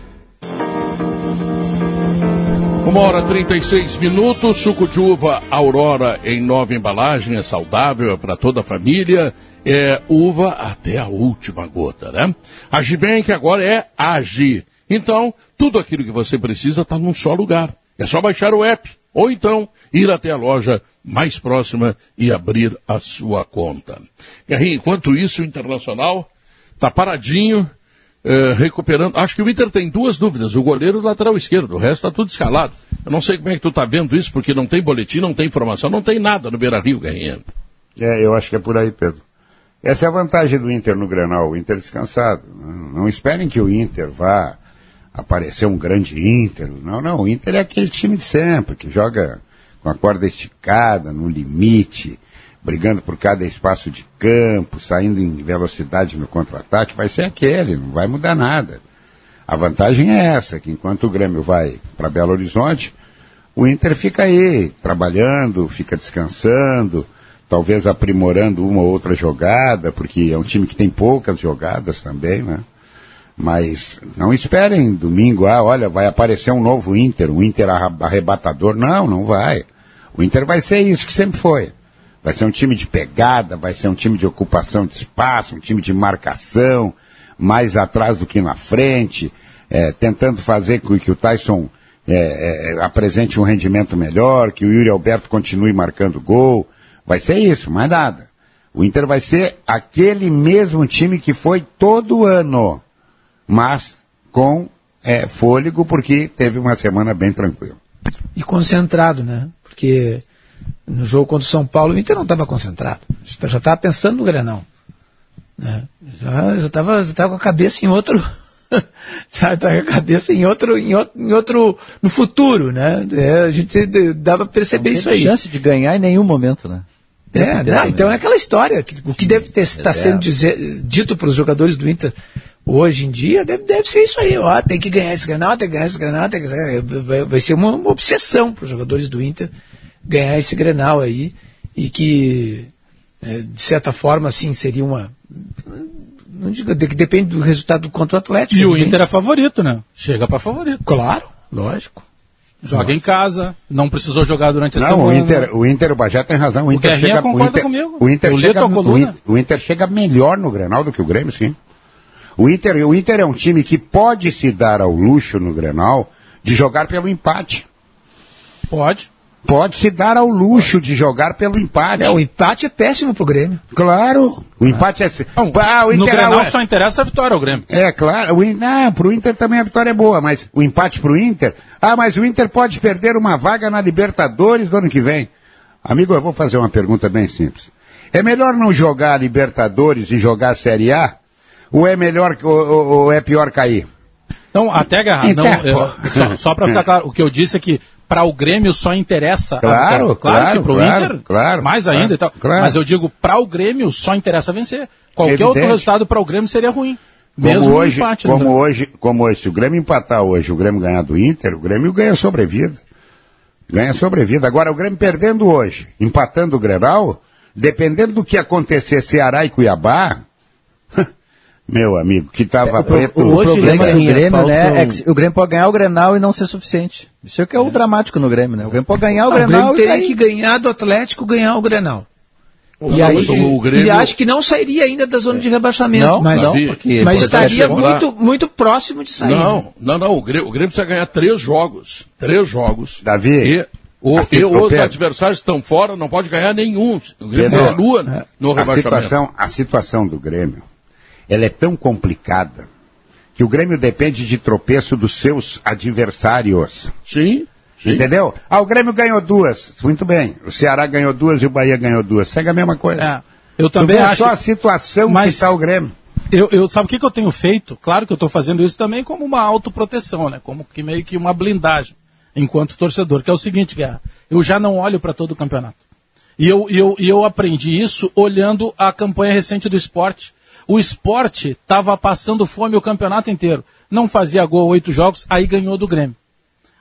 Uma hora 36 minutos, suco de uva Aurora em nova embalagem, é saudável, é para toda a família, é uva até a última gota, né? Agibank agora é Agi. Então, tudo aquilo que você precisa está num só lugar. É só baixar o app, ou então ir até a loja mais próxima e abrir a sua conta. Guerrinho, enquanto isso, o Internacional está paradinho, eh, recuperando. Acho que o Inter tem duas dúvidas, o goleiro e o lateral esquerdo, o resto está tudo escalado. Eu não sei como é que tu está vendo isso, porque não tem boletim, não tem informação, não tem nada no Beira Rio, Guerrinha. É, eu acho que é por aí, Pedro. Essa é a vantagem do Inter no Granal, o Inter descansado. Não, não esperem que o Inter vá aparecer um grande Inter. Não, não, o Inter é aquele time de sempre, que joga com a corda esticada, no limite, brigando por cada espaço de campo, saindo em velocidade no contra-ataque, vai ser aquele, não vai mudar nada. A vantagem é essa, que enquanto o Grêmio vai para Belo Horizonte, o Inter fica aí, trabalhando, fica descansando, talvez aprimorando uma ou outra jogada, porque é um time que tem poucas jogadas também, né? Mas não esperem domingo, ah, olha, vai aparecer um novo Inter, um Inter arrebatador. Não, não vai. O Inter vai ser isso que sempre foi. Vai ser um time de pegada, vai ser um time de ocupação de espaço, um time de marcação, mais atrás do que na frente, é, tentando fazer com que o Tyson é, é, apresente um rendimento melhor, que o Yuri Alberto continue marcando gol. Vai ser isso, mais nada. O Inter vai ser aquele mesmo time que foi todo ano, mas com é, fôlego, porque teve uma semana bem tranquila. E concentrado, né? Porque no jogo contra o São Paulo, o Inter não estava concentrado. Já estava pensando no Grenão. Né? Já estava já tava com a cabeça em outro. já estava com a cabeça em outro, em outro, em outro no futuro, né? É, a gente dava para perceber isso aí. chance de ganhar em nenhum momento, né? É, não, então é aquela história. Que, o que deve estar sendo dizer, dito para os jogadores do Inter hoje em dia deve, deve ser isso aí. Ó, tem que ganhar esse granal, tem que ganhar esse granal, tem que vai, vai ser uma, uma obsessão para os jogadores do Inter ganhar esse grenal aí e que é, de certa forma assim seria uma não digo que depende do resultado contra o Atlético. E o Inter é favorito, né? Chega para favorito. Claro, lógico. Joga Nossa. em casa, não precisou jogar durante a não, semana. o Inter, o Inter, o Bajé tem razão. O, O Inter Guerrinha chega, o concorda Inter, comigo. O Inter, chega, o, coluna. In- o Inter chega melhor no Grenal do que o Grêmio, sim. O Inter, o Inter é um time que pode se dar ao luxo no Grenal de jogar pelo empate. Pode. Pode se dar ao luxo de jogar pelo empate. É, o empate é péssimo pro Grêmio. Claro, o empate é... Ah, o no Inter- Grenal ah, só interessa a vitória ao Grêmio. É, claro. O, não, pro Inter também a vitória é boa, mas o empate pro Inter. Ah, mas o Inter pode perder uma vaga na Libertadores do ano que vem. Amigo, eu vou fazer uma pergunta bem simples. É melhor não jogar a Libertadores e jogar a Série A? Ou é melhor ou, ou- ou é pior cair? Não, até Garra, Então, não, eu- só, só para ficar claro, o que eu disse é que para o Grêmio só interessa Claro, vitória. claro, que pro claro, Inter, claro, mais claro, ainda e tal. claro. Mas eu digo, para o Grêmio só interessa vencer. Qualquer Evidente. outro resultado para o Grêmio seria ruim. Como Mesmo hoje, um empate. no como Grêmio. hoje, como hoje, se o Grêmio empatar hoje, o Grêmio ganhar do Inter, o Grêmio ganha sobrevida. Ganha sobrevida. Agora, o Grêmio perdendo hoje, empatando o Grenal, dependendo do que acontecer Ceará e Cuiabá, meu amigo, que tava preto. O, problema do Grêmio, né, é que o Grêmio pode ganhar o Grenal e não ser suficiente. Isso é que é o dramático no Grêmio, né? O Grêmio pode ganhar o o Grenal Grêmio e teria cair. que ganhar do Atlético, ganhar o Grenal. Não, E aí, o Grêmio- e acho que não sairia ainda da zona de rebaixamento, Não, mas, não, porque- mas porque estaria muito, muito próximo de sair. né? Não, não, não. O Grêmio, o Grêmio precisa ganhar três jogos. Três jogos. Davi, E, o, assim, e os Pedro. adversários estão fora, não pode ganhar nenhum. O Grêmio continua no a rebaixamento. situação, a situação do Grêmio, ela é tão complicada que o Grêmio depende de tropeço dos seus adversários. Sim, sim. Entendeu? Ah, o Grêmio ganhou duas. Muito bem. O Ceará ganhou duas e o Bahia ganhou duas. Segue a mesma coisa. É, eu também acho. só a situação Mas- que está o Grêmio. Eu, eu- sabe o que, que eu tenho feito? Claro que eu estou fazendo isso também como uma autoproteção, né? Como que meio que uma blindagem enquanto torcedor, que é o seguinte, Guerra, eu já não olho para todo o campeonato. E eu, eu, e eu aprendi isso olhando a campanha recente do esporte. O esporte estava passando fome o campeonato inteiro. Não fazia gol oito jogos, aí ganhou do Grêmio.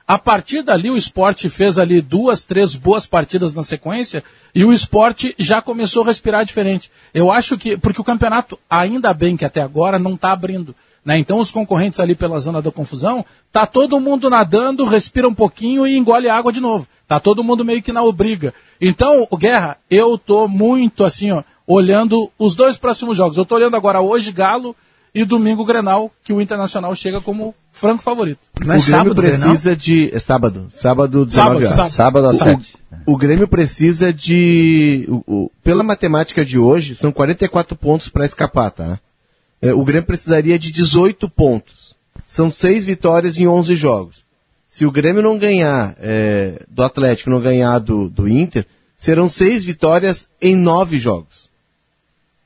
A partir dali, o esporte fez ali duas, três boas partidas na sequência e o esporte já começou a respirar diferente. Eu acho que, porque o campeonato, ainda bem que até agora, não está abrindo. Né? Então, os concorrentes ali pela zona da confusão, tá todo mundo nadando, respira um pouquinho e engole água de novo. Tá todo mundo meio que na obriga. Então, Guerra, eu tô muito assim, ó, olhando os dois próximos jogos. Eu tô olhando agora hoje Galo e domingo Grenal, que o Internacional chega como franco favorito. É o Grêmio sábado, Grenal? precisa de. É sábado. Sábado, 19 Sábado, horas. Sábado às O- sete. O Grêmio precisa de. o- o- pela matemática de hoje, são 44 pontos para escapar, tá? É, o Grêmio precisaria de 18 pontos. São seis vitórias em 11 jogos. Se o Grêmio não ganhar é, do Atlético, não ganhar do, do Inter, serão seis vitórias em nove jogos.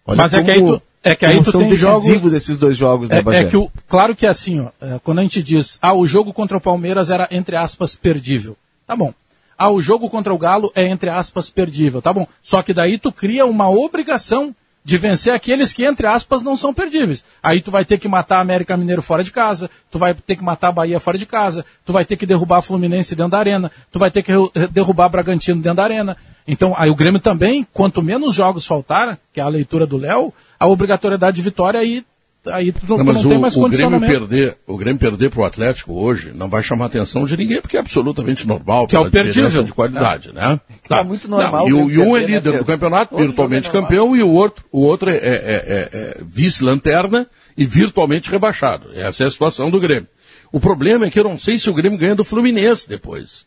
Mas é que aí tu- é que aí tu tem decisivos jogos- desses dois jogos, né, É, Bagé? é que o, claro que é assim, ó, é, quando a gente diz, ah, o jogo contra o Palmeiras era, entre aspas, perdível. Tá bom. Ah, o jogo contra o Galo é, entre aspas, perdível. Tá bom. Só que daí tu cria uma obrigação de vencer aqueles que, entre aspas, não são perdíveis. Aí tu vai ter que matar a América Mineiro fora de casa, tu vai ter que matar a Bahia fora de casa, tu vai ter que derrubar a Fluminense dentro da arena, tu vai ter que derrubar Bragantino dentro da arena. Então, aí o Grêmio também, quanto menos jogos faltar, que é a leitura do Léo, a obrigatoriedade de vitória aí, aí tu não, Não, tu mas não o, tem mais o Grêmio perder, o Grêmio perder pro Atlético hoje não vai chamar a atenção de ninguém, porque é absolutamente normal, Que é o perdível. de qualidade, né? é muito normal Não, e, o, o e um Grêmio é né, líder do campeonato, Todo virtualmente é campeão, e o outro, o outro é, é- é- é vice-lanterna e virtualmente rebaixado. Essa é a situação do Grêmio. O problema é que eu não sei se o Grêmio ganha do Fluminense depois.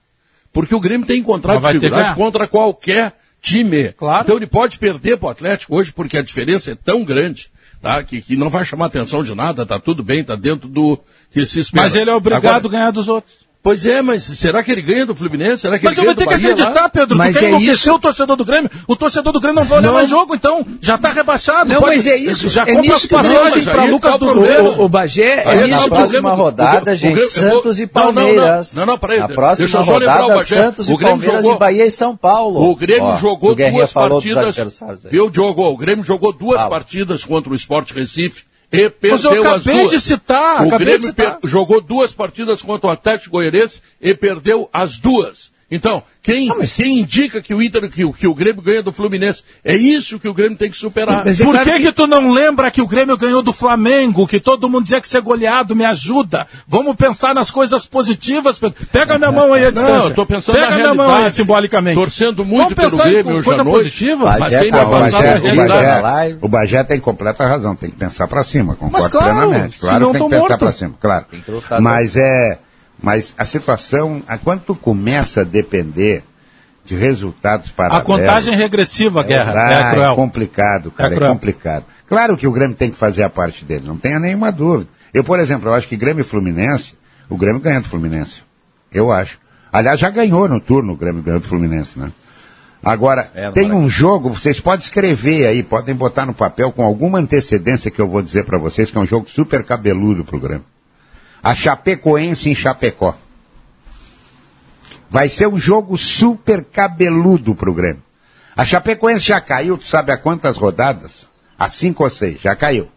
Porque o Grêmio tem encontrado dificuldade contra qualquer time. Claro. Então ele pode perder para o Atlético hoje porque a diferença é tão grande, tá? Que, que não vai chamar atenção de nada, tá tudo bem, tá dentro do que se espera. Mas ele é obrigado Agora, a ganhar dos outros. Pois é, mas será que ele ganha do Fluminense? Será que Mas eu ele vou ganha ter que acreditar, lá? Pedro. Mas tu quer é enlouquecer isso. o torcedor do Grêmio? O torcedor do Grêmio não vai olhar Não. mais jogo, então. Já está rebaixado. Não, Pode- mas é isso. Já é compra nisso que o passagem para Lucas tá o do o, o Bagé, Aí é nisso o próxima O- o- rodada, o gente, Grêmio- Santos e Não, não, não. Palmeiras. Não, não, peraí. Na Deixa próxima eu lembrar o rodada, Bagé. Santos O e Grêmio Palmeiras jogou- e Bahia e São Paulo. O Grêmio Ó, jogou o duas partidas. Viu, Diogo? O Grêmio jogou duas partidas contra o Sport Recife e perdeu Mas eu as acabei duas. de citar, O acabei de Grêmio citar. jogou duas partidas contra o Atlético Goianiense e perdeu as duas. Então, quem, quem indica que o Inter, que, o- que o Grêmio ganha do Fluminense? É isso que o Grêmio tem que superar. Mas é Por claro que, que tu não lembra que o Grêmio ganhou do Flamengo, que todo mundo dizia que ser goleado me ajuda? Vamos pensar nas coisas positivas, Pedro. Pega minha mão aí a distância. Não, eu tô pensando Pega na minha mão aí realidade. simbolicamente. Torcendo muito Vamos pelo pensar em Grêmio hoje coisa à noite. positiva. Mas sem tá- Bagé- da o realidade. O Bagé tem completa razão, tem que pensar pra cima, concordo Mas claro, plenamente. Claro que tem tô que pensar morto. pra cima, claro. Mas é, mas a situação, a quando tu começa a depender de resultados para A contagem regressiva, Guerra, é cruel. complicado, cara, É é, complicado. Claro que o Grêmio tem que fazer a parte dele, não tenha nenhuma dúvida. Eu, por exemplo, eu acho que Grêmio e Fluminense, o Grêmio ganha do Fluminense. Eu acho. Aliás, já ganhou no turno o Grêmio ganhou do Fluminense, né? Agora, É, tem um jogo, vocês podem escrever aí, podem botar no papel com alguma antecedência que eu vou dizer para vocês, que é um jogo super cabeludo pro Grêmio. A Chapecoense em Chapecó. Vai ser um jogo super cabeludo pro Grêmio. A Chapecoense já caiu, tu sabe há quantas rodadas? Há cinco ou seis, já caiu.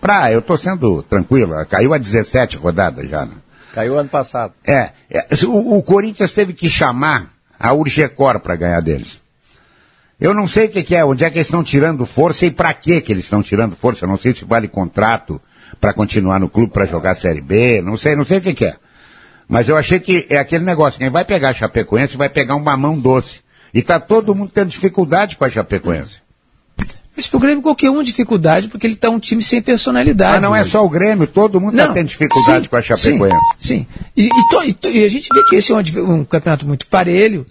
Pra, eu tô sendo tranquilo, caiu a 17 rodadas já, né? Caiu ano passado. É, é, o, o Corinthians teve que chamar a Urgecor para ganhar deles. Eu não sei o que, que é, onde é que eles estão tirando força e para que que eles estão tirando força. Eu não sei se vale contrato para continuar no clube para jogar a Série B, não sei, não sei o que, que é. Mas eu achei que é aquele negócio, quem vai pegar a Chapecoense vai pegar um mamão doce. E tá todo mundo tendo dificuldade com a Chapecoense. Mas pro Grêmio qualquer um dificuldade, porque ele tá um time sem personalidade. Mas não é hoje. só o Grêmio, todo mundo está Não, tendo dificuldade sim, com a Chapecoense. Sim, sim. E, e to- e to- e a gente vê que esse é um, um campeonato muito parelho,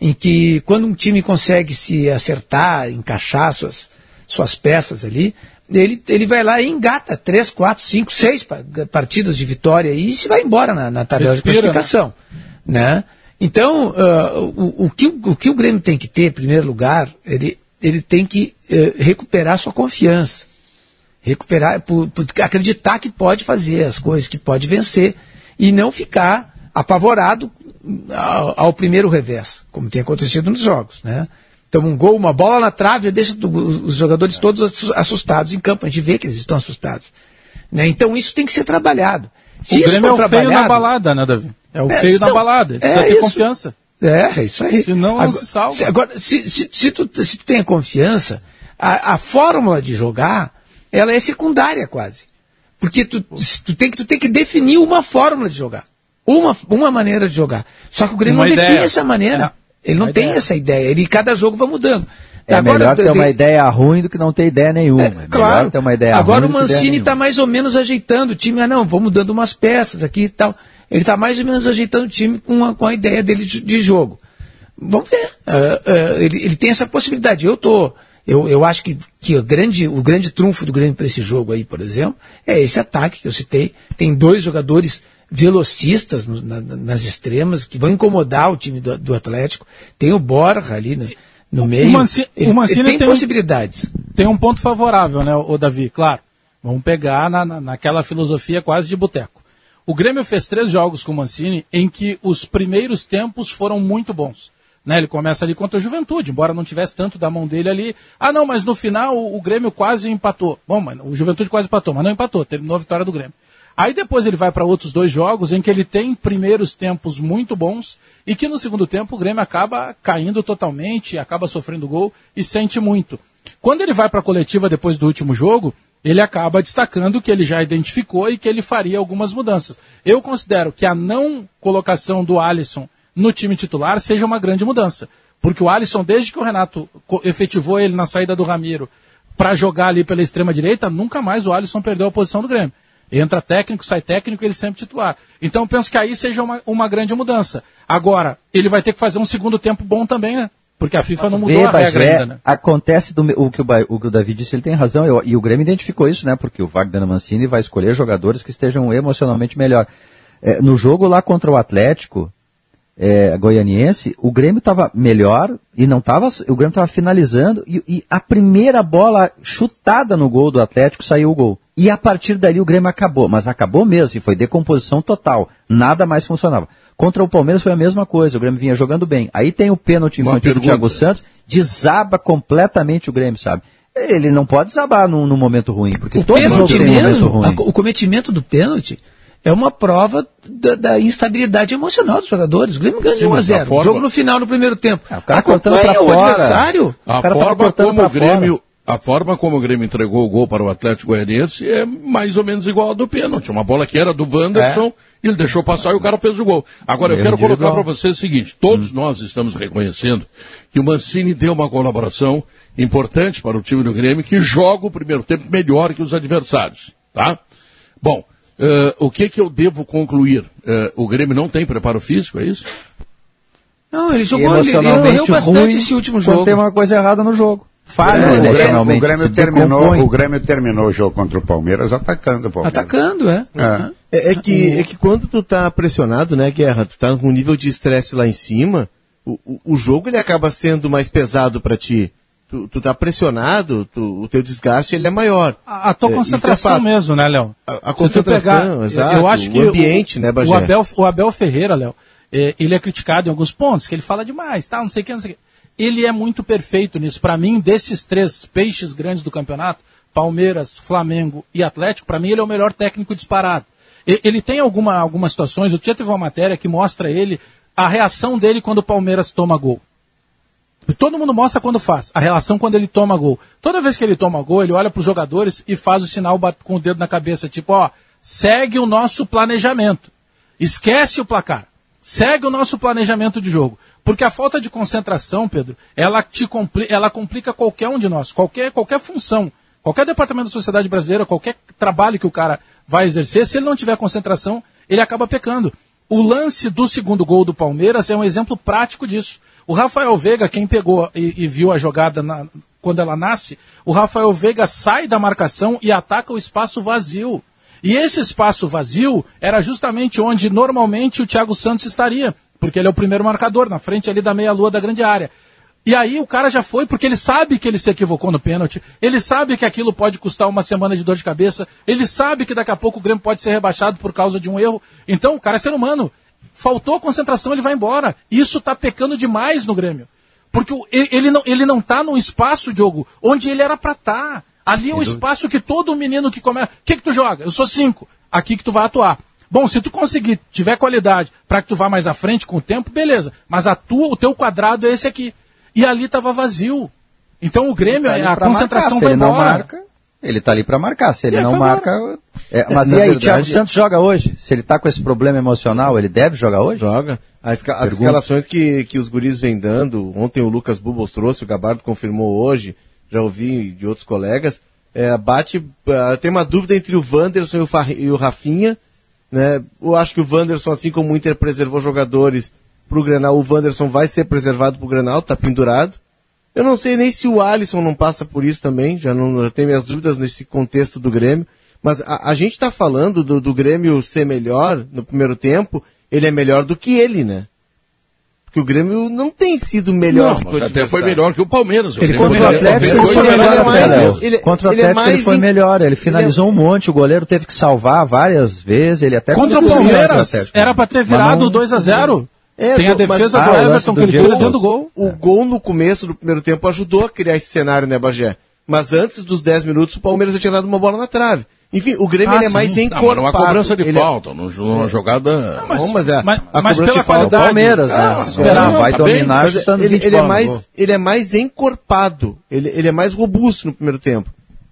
em que quando um time consegue se acertar, encaixar suas, suas peças ali, ele, ele vai lá e engata três, quatro, cinco, seis pa- partidas de vitória e se vai embora na, na tabela Respira, de classificação. Né? Então, ah, o, o, que, o, que o Grêmio tem que ter, em primeiro lugar, ele, ele tem que eh, recuperar sua confiança recuperar, por, por acreditar que pode fazer as coisas, que pode vencer e não ficar apavorado ao, ao primeiro revés, como tem acontecido nos jogos, né? Então um gol, uma bola na trave, deixa os jogadores todos assu- assustados em campo, a gente vê que eles estão assustados. Né? Então isso tem que ser trabalhado. Se o Grêmio é o feio na balada, né, Davi? É o É, feio na não, balada. Ele é precisa ter isso. confiança. É, é isso aí. Senão não agora, se salva. se- agora, se, se, se tu, se tu tem a confiança, a, a fórmula de jogar, ela é secundária quase. Porque tu, tu, tem, que- tu tem que definir uma fórmula de jogar. Uma, uma maneira de jogar. Só que o Grêmio Uma não ideia. define essa maneira. Ele não tem ideia. essa ideia. Ele, cada jogo vai mudando. É melhor ter uma ideia ruim do que não ter ideia nenhuma. É, melhor Claro. ter uma ideia Agora o Mancini está mais ou menos ajeitando o time. Ah, não, vamos dando umas peças aqui e tal. Ele está mais ou menos ajeitando o time com a, com a ideia dele de, de jogo. Vamos ver. Ah, ah, ele, ele tem essa possibilidade. Eu tô. Eu, eu acho que, que o, grande, o grande trunfo do Grêmio para esse jogo aí, por exemplo, é esse ataque que eu citei. Tem dois jogadores velocistas no- na- na- nas extremas que vão incomodar o time do, do Atlético. Tem o Borja ali no, no meio. Manci- ele, o Mancini tem, tem um- possibilidades. Tem um ponto favorável, né, o Davi? Claro. Vamos pegar na, na- naquela filosofia quase de boteco. O Grêmio fez três jogos com o Mancini em que os primeiros tempos foram muito bons. Né, ele começa ali contra a Juventude, embora não tivesse tanto da mão dele ali. Ah, não, mas no final o, o Grêmio quase empatou. Bom, mas o Juventude quase empatou, mas não empatou, terminou a vitória do Grêmio. Aí depois ele vai para outros dois jogos em que ele tem primeiros tempos muito bons e que no segundo tempo o Grêmio acaba caindo totalmente, acaba sofrendo gol e sente muito. Quando ele vai para a coletiva depois do último jogo, ele acaba destacando que ele já identificou e que ele faria algumas mudanças. Eu considero que a não colocação do Alisson no time titular seja uma grande mudança. Porque o Alisson, desde que o Renato efetivou ele na saída do Ramiro para jogar ali pela extrema direita, nunca mais o Alisson perdeu a posição do Grêmio. Entra técnico, sai técnico, ele sempre titular. Então eu penso que aí seja uma, uma grande mudança. Agora, ele vai ter que fazer um segundo tempo bom também, né? Porque a FIFA não mudou Vê, a regra Bagé, ainda, né? Acontece do, o, que o, o que o Davi disse, ele tem razão. eu- e o Grêmio identificou isso, né? Porque o Wagner Mancini vai escolher jogadores que estejam emocionalmente melhor. É, no jogo lá contra o Atlético é, Goianiense, o Grêmio estava melhor e não estava. O Grêmio estava finalizando e, e a primeira bola chutada no gol do Atlético saiu o gol. E a partir dali o Grêmio acabou, mas acabou mesmo, e foi decomposição total. Nada mais funcionava. Contra o Palmeiras foi a mesma coisa, o Grêmio vinha jogando bem. Aí tem o pênalti infantil do. Thiago Santos, desaba completamente o Grêmio, sabe? Ele não pode desabar num, num momento ruim, porque O todo jogo pênalti tem um momento mesmo, ruim. a- o cometimento do pênalti é uma prova da, da instabilidade emocional dos jogadores. O Grêmio ganha de Sim, 1 a mas a 0. forma- Jogo no final, no primeiro tempo. o cara cortando Acompanha pra o fora. adversário. A O cara tava forma, cortando como o Grêmio, a forma como o Grêmio entregou o gol para o Atlético Goianiense é mais ou menos igual a do pênalti. Uma bola que era do Wanderson, ele deixou passar e o cara fez o gol. Agora, eu Erro quero colocar para você o seguinte: todos nós estamos reconhecendo que o Mancini deu uma colaboração importante para o time do Grêmio, que joga o primeiro tempo melhor que os adversários. Tá? Bom, eh, o que, que eu devo concluir? Eh, o Grêmio não tem preparo físico, é isso? Não, ele jogou, ele, ele bastante ruim esse último jogo. tem uma coisa errada no jogo. Falha É, o Grêmio, emocionalmente. o Grêmio terminou, o Grêmio terminou o jogo contra o Palmeiras atacando o Palmeiras. Atacando, é. É. É, é que, é que quando tu tá pressionado, né, Guerra, tu tá com um nível de estresse lá em cima, o, o, o jogo ele acaba sendo mais pesado pra ti. Tu, tu tá pressionado, tu- o teu desgaste ele é maior. A, a tua É, é concentração fato. mesmo, né, Léo? A- a concentração, exato, Eu acho o que ambiente, né, Bagé? o Abel, o Abel Ferreira, Léo, é, ele é criticado em alguns pontos, que ele fala demais, tá, não sei o que, não sei o que. Ele é muito perfeito nisso. Pra mim, desses três peixes grandes do campeonato, Palmeiras, Flamengo e Atlético, pra mim ele é o melhor técnico disparado. Ele tem alguma, algumas situações, o Tia teve uma matéria que mostra ele, a reação dele quando o Palmeiras toma gol. Todo mundo mostra quando faz, a relação quando ele toma gol. Toda vez que ele toma gol, ele olha para os jogadores e faz o sinal com o dedo na cabeça, tipo, ó, segue o nosso planejamento. Esquece o placar. Segue o nosso planejamento de jogo. Porque a falta de concentração, Pedro, ela, te compli ela complica qualquer um de nós, qualquer, qualquer função, qualquer departamento da sociedade brasileira, qualquer trabalho que o cara vai exercer, se ele não tiver concentração, ele acaba pecando. O lance do segundo gol do Palmeiras é um exemplo prático disso. O Rafael Veiga, quem pegou e, e viu a jogada na- quando ela nasce, o Rafael Veiga sai da marcação e ataca o espaço vazio. E esse espaço vazio era justamente onde normalmente o Thiago Santos estaria, porque ele é o primeiro marcador, na frente ali da meia-lua da grande área. E aí o cara já foi, porque ele sabe que ele se equivocou no pênalti, ele sabe que aquilo pode custar uma semana de dor de cabeça, ele sabe que daqui a pouco o Grêmio pode ser rebaixado por causa de um erro. Então o cara é ser humano. Faltou concentração, ele vai embora. Isso tá pecando demais no Grêmio. Porque ele, não, ele não tá num espaço, Diogo, onde ele era pra estar. Ali é o espaço que todo menino que começa. O que, que tu joga? Eu sou cinco. Aqui que tu vai atuar. Bom, se tu conseguir, tiver qualidade para que tu vá mais à frente com o tempo, beleza. Mas a tua, o teu quadrado é esse aqui. E ali estava vazio. Então o Grêmio, Tá a concentração marcar, se vai ele não embora. marca, ele tá ali para marcar. Se ele E aí não marca. É, mas Na e aí, o verdade- Thiago Santos joga hoje? Se ele tá com esse problema emocional, ele deve jogar hoje? Joga. As, as escalações que, que os guris vêm dando, ontem o Lucas Bubos trouxe, o Gabardo confirmou hoje, já ouvi de outros colegas, é, bate, ah, tem uma dúvida entre o Wanderson e o, Fa- e o Rafinha, né? Eu acho que o Wanderson, assim como o Inter preservou jogadores pro Grenal, o Wanderson vai ser preservado pro Grenal, tá pendurado. Eu não sei nem se o Alisson não passa por isso também, já não eu tenho minhas dúvidas nesse contexto do Grêmio. Mas a, a gente está falando do, do Grêmio ser melhor no primeiro tempo, ele é melhor do que ele, né? Porque o Grêmio não tem sido melhor Não, que mas o até foi melhor que o Palmeiras. Ele O contra o Atlético ele foi melhor ele- Contra o ele é Atlético ele foi melhor. Ele finalizou um monte, o goleiro teve que salvar várias vezes. Ele até Contra o Palmeiras, era para ter virado não- 2 a 0 É, Tem a do- mas- defesa Ah, do o lance Everton do que ele tira dentro do gol. O gol no começo do primeiro tempo ajudou a criar esse cenário, né, Bagé? Mas antes dos 10 minutos, o Palmeiras já tinha dado uma bola na trave. Enfim, o Grêmio Ah, ele é mais Não, encorpado. mas uma cobrança de Ele é- falta, num- numa jogada... Não, mas, é, mas- a mas pela qualidade- Palmeiras, né? Ah, Se esperava, esperar, vai tá bem, dominar Mas chutando ele, 20 ele é mais, ele é mais encorpado, ele, ele é mais robusto no primeiro tempo.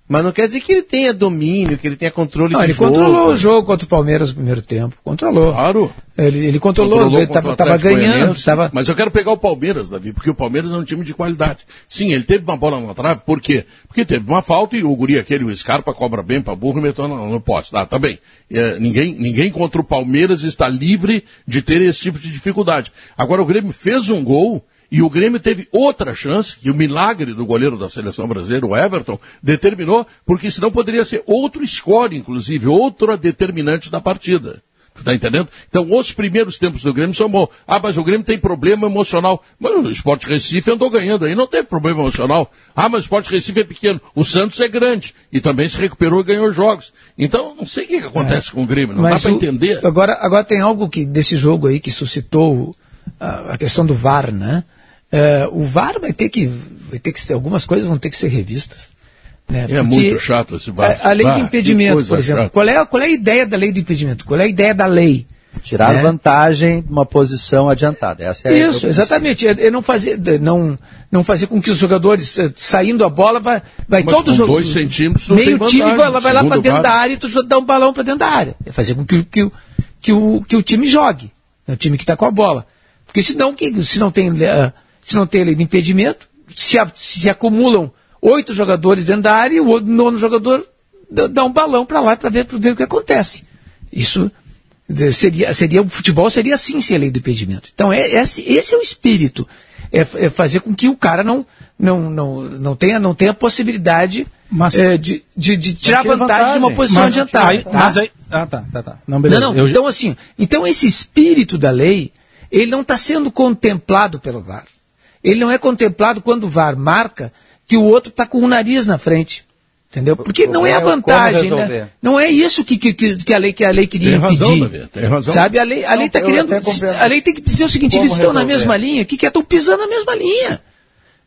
Mas não quer dizer que ele tenha domínio, que ele tenha controle Não, de ele jogo. controlou o jogo contra o Palmeiras no primeiro tempo. Controlou. Claro. Ele, ele controlou, Controlou ele contra o estava ganhando. Tava... Mas eu quero pegar o Palmeiras, Davi, porque o Palmeiras é um time de qualidade. Sim, ele teve uma bola na trave, por quê? Porque teve uma falta e o guri aquele, o Scarpa, cobra bem pra burro e meteu no, no poste. Tá, tá bem. É, ninguém, ninguém contra o Palmeiras está livre de ter esse tipo de dificuldade. Agora o Grêmio fez um gol e o Grêmio teve outra chance, que o milagre do goleiro da seleção brasileira, o Everton, determinou, porque senão poderia ser outro score, inclusive, outra determinante da partida. Tu tá entendendo? Então, os primeiros tempos do Grêmio são bons. Ah, mas o Grêmio tem problema emocional. Mas o Sport Recife andou ganhando aí, não teve problema emocional. Ah, mas o Sport Recife é pequeno. O Santos é grande. E também se recuperou e ganhou jogos. Então, não sei o que, que acontece com o Grêmio. Não dá para entender. Agora, agora tem algo que desse jogo aí que suscitou a questão do VAR, né? É, o VAR vai ter que, vai ter que ser, algumas coisas vão ter que ser revistas. Né? É muito chato esse VAR. A, a lei do que impedimento, por exemplo. chata. Qual é, a- qual é a ideia da lei do impedimento? Qual é a ideia da lei? Tirar né? vantagem de uma posição adiantada. Essa é Isso, exatamente. É, é não fazer, de- não, não fazer com que os jogadores, eh, saindo a bola, vai, vai Mas todo com jogo. dois centímetros não Meio tem time vantagem, vai, lá- vai lá para dentro da VAR. área e tu dá um balão para dentro da área. É fazer com que, o- que, o- que, o, que o time jogue. É o time que está com a bola. Porque senão, que, se não tem, eh, se não tem lei de impedimento, se, a- se acumulam oito jogadores dentro da área e o outro- nono jogador dá, um balão para lá para ver, pra ver o que acontece. Isso Seria, seria, o futebol seria assim sem a lei do impedimento. Então, é, esse, esse é o espírito. É, é fazer com que o cara não, não, não, não, tenha, não tenha possibilidade é, de, de, de tirar tinha vantagem, de uma vantagem. posição Mas- adiantada. aí- tá? mas aí- ah, tá, tá, tá. Não, beleza. Não, não. Eu- Então, assim, então esse espírito da lei, ele não está sendo contemplado pelo VAR. Ele não é contemplado quando o VAR marca que o outro está com o nariz na frente. Entendeu? Porque não é a como vantagem, né? Não é isso que, que, que a lei que a lei queria Tem razão, impedir. Davi, tem razão. Sabe? A lei, a lei tá eu querendo. A lei tem que dizer o seguinte: Como eles estão na mesma linha, o que, que é? Estão pisando na mesma linha.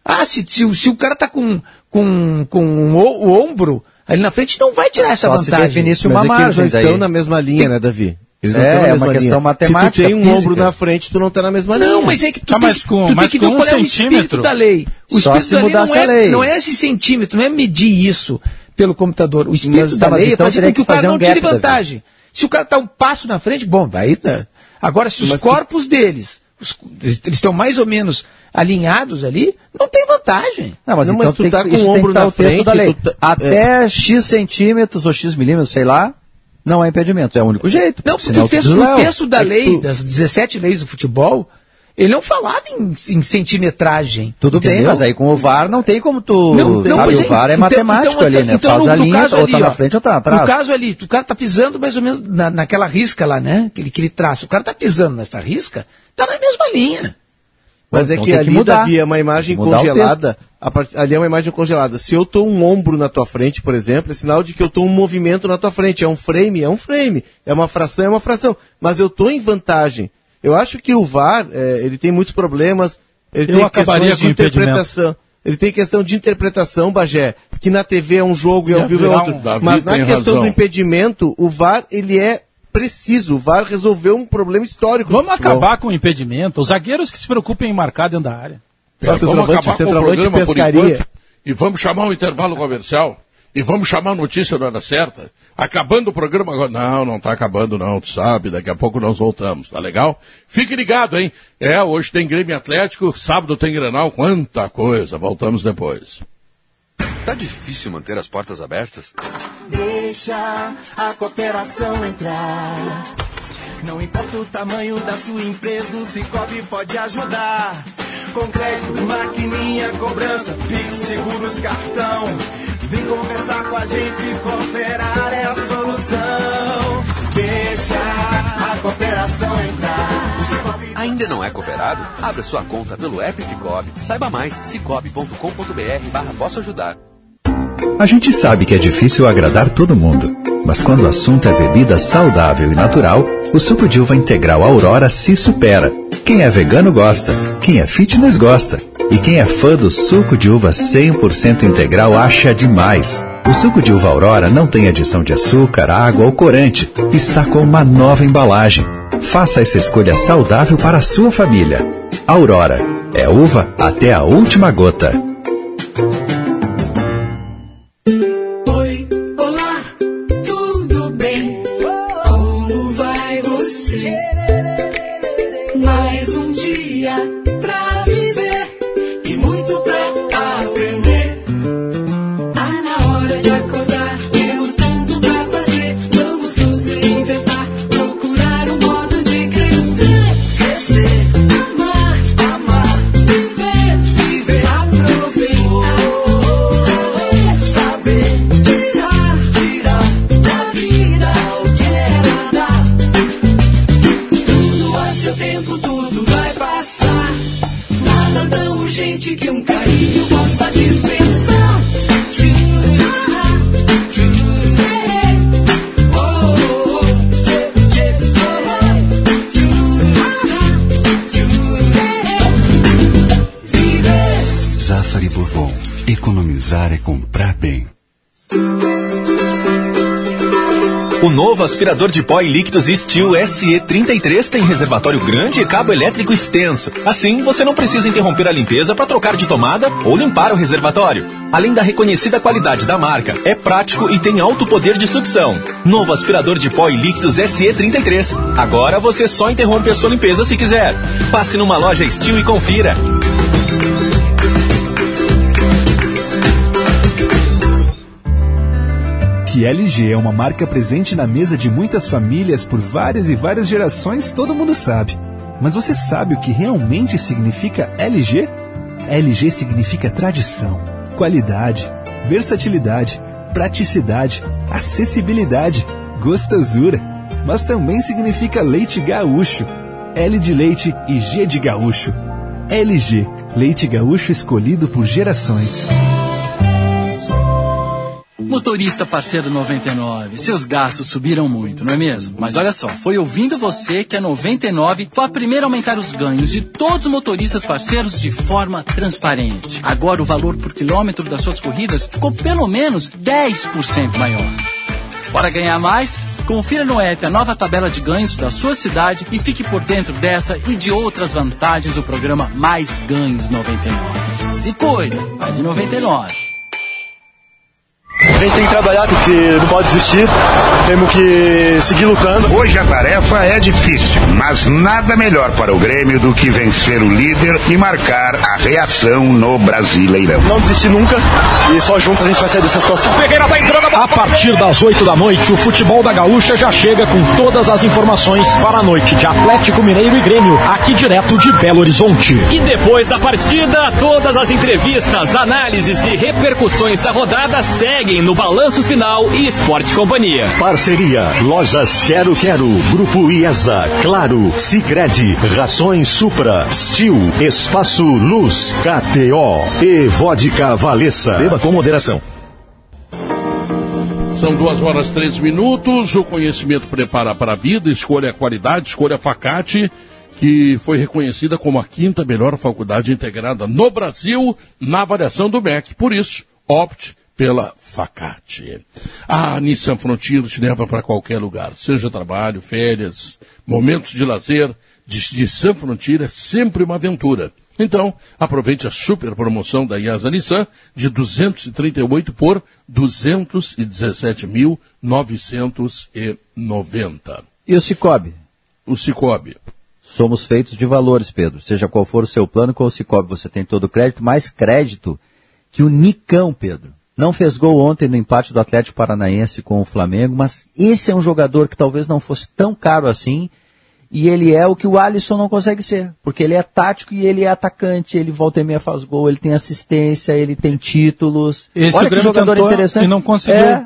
Ah, se, se, o- se o cara tá com, com, com o, o ombro ali na frente, não vai tirar essa Só se vantagem. definisse Mas uma é que eles margem não daí. estão na mesma linha, né, Davi? Eles não É, estão na é mesma uma linha. questão matemática, Se tu tem um física. ombro na frente, tu não tá na mesma linha. Não, mas é que tu, Tá, tem, mas com- tu tem que com ver um qual é o centímetro. espírito da lei. O Só espírito se da lei não é, lei. não é esse centímetro, não é medir isso pelo computador. O espírito Mas- da tá, mas lei então é fazer com que o que cara fazer não um tire vantagem. Se o cara tá um passo na frente, bom, daí tá. Agora, se os Mas tu- corpos deles, os- eles estão mais ou menos alinhados ali, não tem vantagem. Não, mas, Não, então mas tu tem tá que, com isso o que ombro na frente, da tu tá- Até X centímetros ou X milímetros, sei lá, não é impedimento. É o único jeito. Não, porque o texto, o texto da É lei, das 17 leis do futebol, ele não falava em, em centimetragem. Tudo bem, entendeu? mas aí com o VAR não tem como tu. Não, não, sabe, o VAR é então- matemático então, ali, né? então, Faz no- a linha, caso ou tá ali, na ó, frente ou tá atrás. No caso ali, o cara tá pisando mais ou menos na, naquela risca lá, né? Que ele, que ele traça. O cara tá pisando nessa risca, tá na mesma linha. Mas Bom, é então que que ali, mudar. Davi, é uma imagem congelada. Part- Ali é uma imagem congelada. Se eu tô um ombro na tua frente, por exemplo, é sinal de que eu tô um movimento na tua frente. É um frame, é um frame. É uma fração, é uma fração. Mas eu tô em vantagem. Eu acho que o VAR, é, ele tem muitos problemas. Ele Eu tem questões de interpretação. Ele tem questão de interpretação, Bagé, que na TV é um jogo e ao vivo é outro. um- Davi Mas na questão razão. do impedimento, o VAR, ele é preciso. O VAR resolveu um problema histórico. Vamos acabar com o impedimento. Os zagueiros que se preocupem em marcar dentro da área. Pera, Nossa, vamos acabar com o programa por enquanto e vamos chamar um intervalo comercial e vamos chamar a notícia na hora certa. Acabando o programa agora. Não, não está acabando não, tu sabe, daqui a pouco nós voltamos, tá legal? Fique ligado, hein? É, hoje tem Grêmio Atlético, sábado tem Grenal, quanta coisa, voltamos depois. Tá difícil manter as portas abertas? Deixa a cooperação entrar. Não importa o tamanho da sua empresa, o Cicobi pode ajudar. Com crédito, maquininha, cobrança, Pix, seguros, cartão. Vem conversar com a gente, cooperar é a solução. Deixa a cooperação entrar. Ainda não é cooperado? Abra sua conta pelo app Cicobi. Saiba mais, cicobi.com.br barra posso ajudar. A gente sabe que é difícil agradar todo mundo, mas quando o assunto é bebida saudável e natural, o suco de uva integral Aurora se supera. Quem é vegano gosta, quem é fitness gosta, e quem é fã do suco de uva 100% integral acha demais. O suco de uva Aurora não tem adição de açúcar, água ou corante. Está com uma nova embalagem. Faça essa escolha saudável para a sua família. Aurora é uva até a última gota. Aspirador de pó e líquidos Steel SE33 tem reservatório grande e cabo elétrico extenso. Assim, você não precisa interromper a limpeza para trocar de tomada ou limpar o reservatório. Além da reconhecida qualidade da marca, é prático e tem alto poder de sucção. Novo aspirador de pó e líquidos SE33. Agora você só interrompe a sua limpeza se quiser. Passe numa loja Steel e confira. Que LG é uma marca presente na mesa de muitas famílias por várias e várias gerações, todo mundo sabe. Mas você sabe o que realmente significa LG? LG significa tradição, qualidade, versatilidade, praticidade, acessibilidade, gostosura. Mas também significa leite gaúcho. L de leite e G de gaúcho. LG, leite gaúcho escolhido por gerações. Motorista parceiro 99, seus gastos subiram muito, não é mesmo? Mas olha só, foi ouvindo você que a 99 foi a primeira a aumentar os ganhos de todos os motoristas parceiros de forma transparente. Agora o valor por quilômetro das suas corridas ficou pelo menos 10% maior. Para ganhar mais? Confira no app a nova tabela de ganhos da sua cidade e fique por dentro dessa e de outras vantagens do programa Mais Ganhos 99. Se cuida, vai de 99. A gente tem que trabalhar, tem que, não pode desistir, temos que seguir lutando. Hoje a tarefa é difícil, mas nada melhor para o Grêmio do que vencer o líder e marcar a reação no Brasileirão. Não desistir nunca e só juntos a gente vai sair dessa situação. A partir das 8 da noite. O futebol da Gaúcha já chega com todas as informações para a noite de Atlético Mineiro e Grêmio, aqui direto de Belo Horizonte. E depois da partida, todas as entrevistas, análises e repercussões da rodada seguem no Balanço Final e Esporte Companhia. Parceria Lojas Quero Quero, Grupo IESA, Claro, Sicredi, Rações Supra, Stil, Espaço Luz, KTO e Vodka Valessa. Beba com moderação. São duas horas três minutos. O conhecimento prepara para a vida. Escolha a qualidade, escolha a Facate, que foi reconhecida como a quinta melhor faculdade integrada no Brasil na avaliação do MEC. Por isso, opte pela Facate. A Nissan Frontier te leva para qualquer lugar, seja trabalho, férias, momentos de lazer. De, de San Frontier é sempre uma aventura. Então, aproveite a super promoção da IASA Nissan de 238 por 217.990. E o Cicobi? O Cicobi. Somos feitos de valores, Pedro. Seja qual for o seu plano, com o Cicobi você tem todo o crédito, mais crédito que o Nicão, Pedro. Não fez gol ontem no empate do Atlético Paranaense com o Flamengo, mas esse é um jogador que talvez não fosse tão caro assim, e ele é o que o Alisson não consegue ser, porque ele é tático e ele é atacante, ele volta e meia faz gol, ele tem assistência, ele tem títulos. Esse Olha o que jogador interessante. e não conseguiu. É,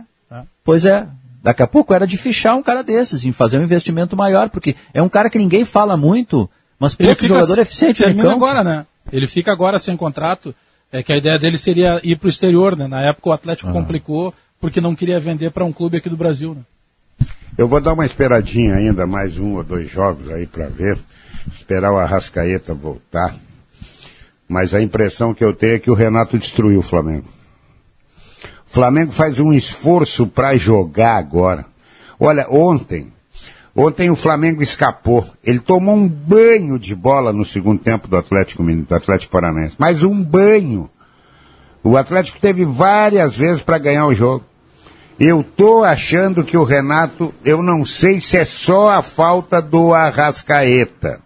Pois é. Daqui a pouco era de fichar um cara desses, em fazer um investimento maior, porque é um cara que ninguém fala muito, mas que jogador eficiente no termina campo. agora, né? Ele fica agora sem contrato, é que a ideia dele seria ir para o exterior, né? Na época o Atlético Ah. complicou porque não queria vender para um clube aqui do Brasil, né? Eu vou dar uma esperadinha ainda, mais um ou dois jogos aí para ver. Esperar o Arrascaeta voltar. Mas a impressão que eu tenho é que o Renato destruiu o Flamengo. O Flamengo faz um esforço para jogar agora. Olha, ontem, ontem o Flamengo escapou. Ele tomou um banho de bola no segundo tempo do Atlético, do Atlético Paranaense. Mas um banho. O Atlético teve várias vezes para ganhar o jogo. Eu tô achando que o Renato, eu não sei se é só a falta do Arrascaeta.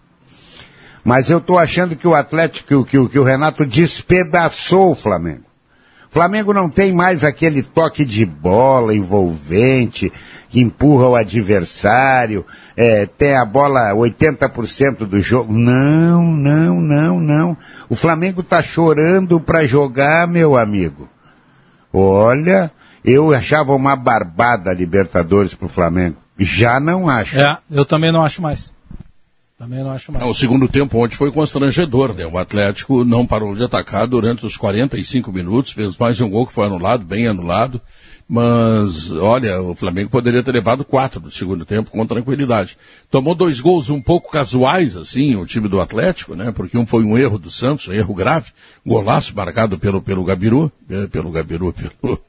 Mas eu tô achando que o Atlético, que, que, que o Renato despedaçou o Flamengo. Flamengo não tem mais aquele toque de bola envolvente, que empurra o adversário, é, tem a bola 80% do jogo. Não, não, não, não. O Flamengo tá chorando para jogar, meu amigo. Olha, eu achava uma barbada Libertadores pro Flamengo. Já não acho. É, eu também não acho mais. Também não acho mais. O segundo tempo ontem foi constrangedor, né? O Atlético não parou de atacar durante os 45 minutos, fez mais um gol que foi anulado, bem anulado. Mas, olha, o Flamengo poderia ter levado quatro no segundo tempo com tranquilidade. Tomou dois gols um pouco casuais, assim, o time do Atlético, né? Porque um foi um erro do Santos, um erro grave. Golaço marcado pelo, pelo Gabiru, eh, pelo Gabiru, pelo...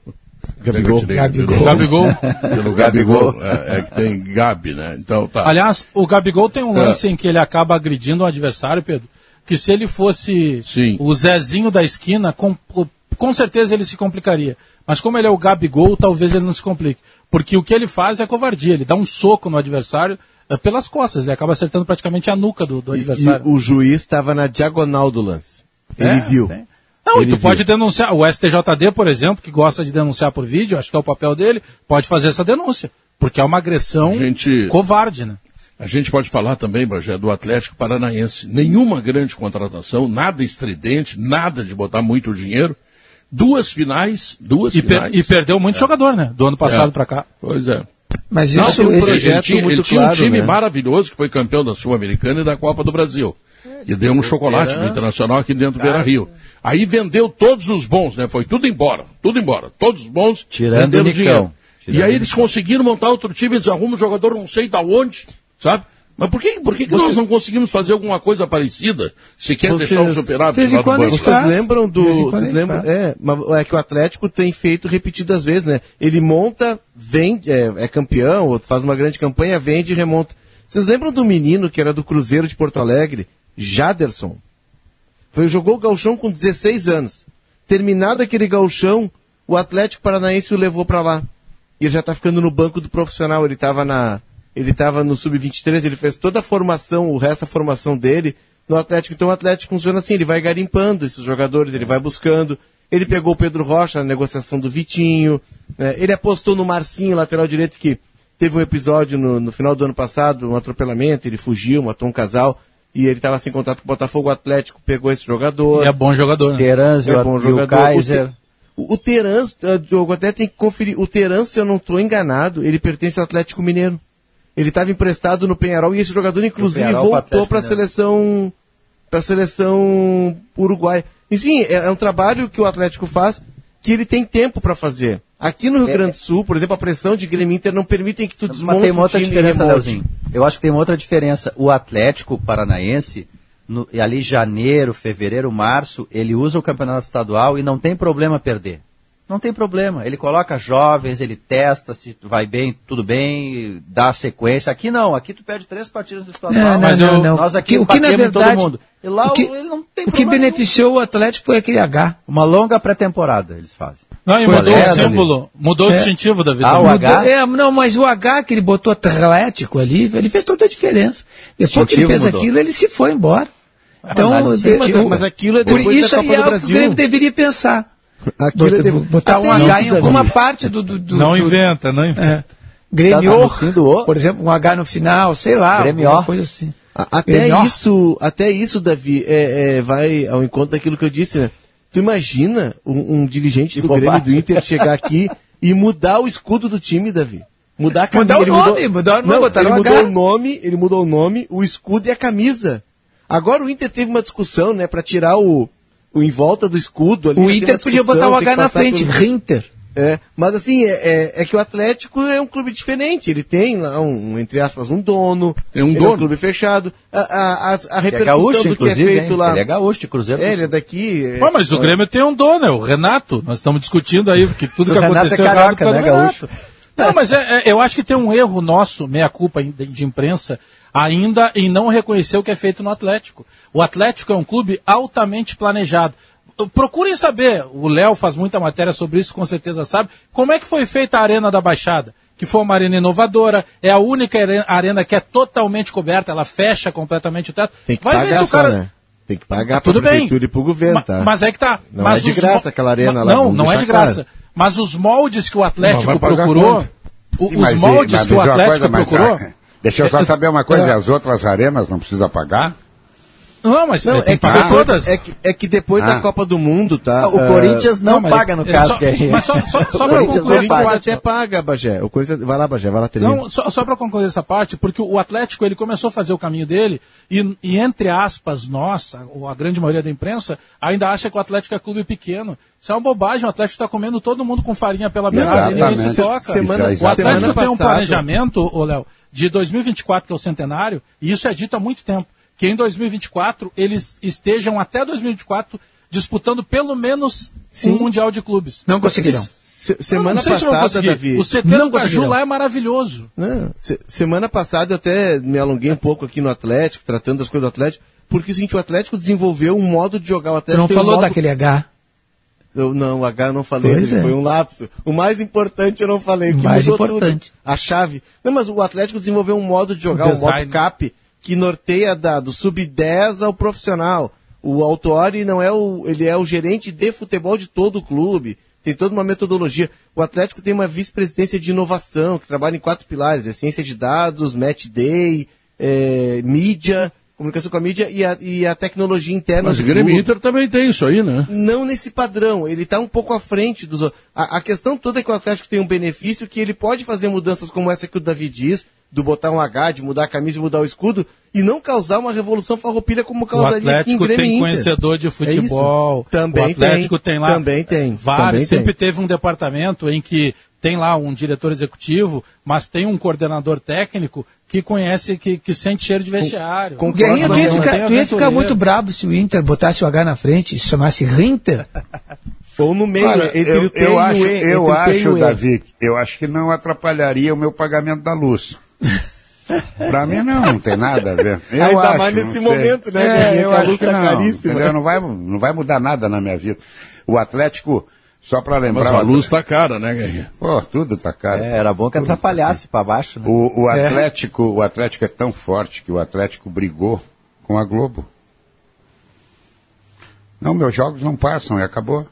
Gabigol. Gabigol. Gabigol. Pelo Gabigol. É, é que tem Gabi, né? Então tá. Aliás, o Gabigol tem um É. lance em que ele acaba agredindo o adversário, Pedro, que se ele fosse o Zezinho da esquina, com, com certeza ele se complicaria. Mas como ele é o Gabigol, talvez ele não se complique. Porque o que ele faz é covardia, ele dá um soco no adversário eh, pelas costas, ele acaba acertando praticamente a nuca do, do E adversário. o juiz estava na diagonal do lance. Ele É, viu. tem. Não, e Ele tu viu. pode denunciar. O STJD, por exemplo, que gosta de denunciar por vídeo, acho que é o papel dele, pode fazer essa denúncia. Porque é uma agressão Gente- covarde, né? A gente pode falar também, Bagé, do Atlético Paranaense. Nenhuma grande contratação, nada estridente, nada de botar muito dinheiro. Duas finais, duas E, per- finais. e perdeu muito jogador, né? Do ano passado É. pra cá. Pois é. Mas Não, isso, tem um esse- projeto ele tinha, ele muito tinha um claro, time né? maravilhoso que foi campeão da Sul-Americana e da Copa do Brasil. E deu um chocolate no Internacional aqui dentro do Beira Rio. Aí vendeu todos os bons, né? Foi tudo embora. Tudo embora. Todos os bons Tirando venderam o Nicão. dinheiro. Tirando e aí eles conseguiram montar outro time, eles arrumam um jogador não sei da onde, sabe? Mas por que, por que, que nós não conseguimos fazer alguma coisa parecida? Se quer Vocês- deixar o superávit de lá do banco? Vocês lembram do. Vocês lembram, faz. é, mas é que o Atlético tem feito repetidas vezes, né? Ele monta, vende, é, é campeão, ou faz uma grande campanha, vende e remonta. Vocês lembram do menino que era do Cruzeiro de Porto Alegre? Jaderson. Foi, jogou o gauchão com 16 anos. Terminado aquele gauchão, o Atlético Paranaense o levou pra lá. E ele já tá ficando no banco do profissional. Ele tava na, ele tava no sub-23, ele fez toda a formação, o resto da formação dele no Atlético. Então o Atlético funciona assim, ele vai garimpando esses jogadores, ele vai buscando. Ele pegou o Pedro Rocha na negociação do Vitinho. né? Ele apostou no Marcinho, lateral direito, que teve um episódio no, no final do ano passado, um atropelamento, ele fugiu, matou um casal. E ele estava sem contato com o Botafogo, o Atlético pegou esse jogador. E é bom jogador, né? Terans e É o, bom e o jogador. Kaiser. O, o Terans, uh, Diogo, até tem que conferir. O Terans, se eu não estou enganado, ele pertence ao Atlético Mineiro. Ele estava emprestado no Penharol e esse jogador, inclusive, Penharol voltou para a seleção, para seleção uruguaia. Enfim, é, é um trabalho que o Atlético faz que ele tem tempo para fazer. Aqui no Rio É, Grande do Sul, por exemplo, a pressão de Grêmio Inter não permitem que tu desmonte Mas tem uma outra diferença. Leozinho. Eu acho que tem uma outra diferença. O Atlético Paranaense, no, ali janeiro, fevereiro, março, ele usa o campeonato estadual e não tem problema perder. Não tem problema. Ele coloca jovens, ele testa se vai bem, tudo bem, dá sequência. Aqui não, aqui tu perde três partidas do estadual. Não, não, mas não, eu- não. nós aqui o que, o que na verdade, todo mundo. E lá o que, ele não tem o que beneficiou o Atlético foi aquele H. Uma longa pré-temporada eles fazem. Não, e Foi mudou o símbolo, mudou o É. distintivo da vida. Ah, o Mudou- H? É, não, mas o H que ele botou Atlético ali, ele fez toda a diferença. Depois que ele fez mudou. aquilo, ele se foi embora. Então, mas- mas- aquilo é por depois isso da aí Copa do é o que o Brasil. Grêmio deveria pensar. Aquilo é de- Botar um Até H isso, em alguma parte do. do, do Não do- inventa, não inventa. É. Grêmio, Tá, tá por exemplo, um H no final, sei lá, Grêmio. alguma coisa assim. Até isso, até isso, Davi, é, é, vai ao encontro daquilo que eu disse, né? Tu imagina um, um dirigente do Grêmio do Inter chegar aqui e mudar o escudo do time, Davi. Mudar a camisa. Mudar o ele nome, mudar o nome, Não, botar ele um mudou H. o nome, ele mudou o nome, o escudo e a camisa. Agora o Inter teve uma discussão, né, pra tirar o em volta do escudo ali. O né, Inter podia botar o H na frente, pelo- Rinter. É, mas assim, é, é- é que o Atlético é um clube diferente. Ele tem lá um, um, entre aspas, um dono. Tem um ele É dono. um clube fechado. A, a, a, a é repercussão gaúcho, do que é feito hein? lá. Ele é gaúcho, de Cruzeiro. É, ele é daqui. é- Pô, mas o Grêmio tem um dono, é o Renato. Nós estamos discutindo aí, porque tudo que Renato é aconteceu errado foi né, Renato. gaúcho? Não, mas é- é- eu acho que tem um erro nosso, meia-culpa de, de imprensa, ainda em não reconhecer o que é feito no Atlético. O Atlético é um clube altamente planejado. Procurem saber, o Léo faz muita matéria sobre isso, com certeza sabe, como é que foi feita a Arena da Baixada. Que foi uma arena inovadora, é a única are- arena que é totalmente coberta, ela fecha completamente o teto. Tem que Vai ver pagar se o só, cara. né? Tem que pagar Tudo pra bem. prefeitura e pro governo, Ma- tá? Mas é que tá. Não Mas é de graça mo- aquela arena lá, Não, não é de graça. claro. Mas os moldes que o Mas Atlético procurou, o- Sim, os mas moldes mas que o Atlético coisa, mas, procurou. Ah, Deixa eu só É, saber uma coisa, é. as outras arenas não precisa pagar? Não, mas Não, é que pagar depois, todas. é, que, é que depois da Ah. Copa do Mundo, tá? Ah, o ah, Corinthians não, mas paga no é caso só- que é Mas só, só, só Não, para o concluir essa Corinthians parte. até paga, Bagé. O Corinthians... Vai lá, Bagé, vai lá. Não, só, só para concluir essa parte, porque o Atlético ele começou a fazer o caminho dele e, e entre aspas, nossa, ou a grande maioria da imprensa, ainda acha que o Atlético é clube pequeno. Isso é uma bobagem, o Atlético está comendo todo mundo com farinha pela beirada, exatamente. toca. Semana- o Atlético semana tem um planejamento, ô Léo, de 2024, que é o centenário, e isso é dito há muito tempo, que em 2024 eles estejam até 2024 disputando pelo menos um Mundial de Clubes. Não conseguirão. Se- semana não vão passada. Davi. O CT Não do Caju lá é maravilhoso. Não, se- semana passada eu até me alonguei um pouco aqui no Atlético, tratando das coisas do Atlético, porque assim, o Atlético desenvolveu um modo de jogar o Tu Atlético. não tem um falou modo- daquele H. Eu, não, o H eu não falei, Pois ele é. foi um lapso. O mais importante eu não falei, que Mais mudou importante. tudo. A chave. Não, mas o Atlético desenvolveu um modo de jogar, O um modo design. cap, que norteia da, do sub-10 ao profissional. O Autori não é o, ele é o gerente de futebol de todo o clube. Tem toda uma metodologia. O Atlético tem uma vice-presidência de inovação, que trabalha em quatro pilares. É ciência de dados, match day, é, mídia, comunicação com a mídia e a, e a tecnologia interna. Mas o Grêmio. Inter também tem isso aí, né? Não nesse padrão, ele está um pouco à frente dos outros. A, a questão toda é que o Atlético tem um benefício que ele pode fazer mudanças como essa que o Davi diz, do botar um H, de mudar a camisa e mudar o escudo, e não causar uma revolução farroupilha como O causaria aqui em Atlético Grêmio tem Inter. conhecedor de É futebol. isso. Também o Atlético tem, lá. Também tem. Vários. também sempre tem. teve um departamento em que tem lá um diretor executivo, mas tem um coordenador técnico que conhece, que, que sente cheiro de vestiário. Com Guerrinha, tu ia ficar, tu ia ficar muito brabo se o Inter botasse o H na frente e se chamasse Rinter. Ou no meio, Olha, entre eu, o T e eu o acho, E, eu e acho, E. Davi, eu acho que não atrapalharia o meu pagamento da luz. Pra mim não, não tem nada a ver. Eu Ainda acho, mais nesse momento, né, É, eu que a acho luz que tá não, caríssima. Não vai, não vai mudar nada na minha vida. O Atlético, só pra lembrar... Mas a o luz tá cara, né, Guerrinha? Pô, tudo tá caro. É, era bom que atrapalhasse para baixo, né? O, o É. Atlético, o Atlético é tão forte que o Atlético brigou com a Globo. Não, meus jogos não passam e acabou.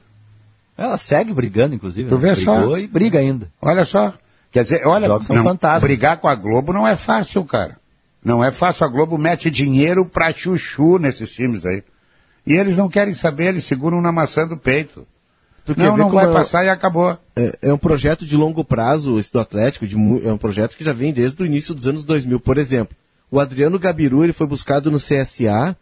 Ela segue brigando, inclusive. Tu né? vê só. Brigou e briga ainda. Olha só. Quer dizer, olha, Os jogos são não, fantásticos. brigar com a Globo não é fácil, cara. Não é fácil. A Globo mete dinheiro pra chuchu nesses times aí. E eles não querem saber, eles seguram na maçã do peito. Quer Não, não vai é- passar e acabou. É, é um projeto de longo prazo, esse do Atlético, de é um projeto que já vem desde o início dos anos 2000. Por exemplo, o Adriano Gabiru, ele foi buscado no CSA,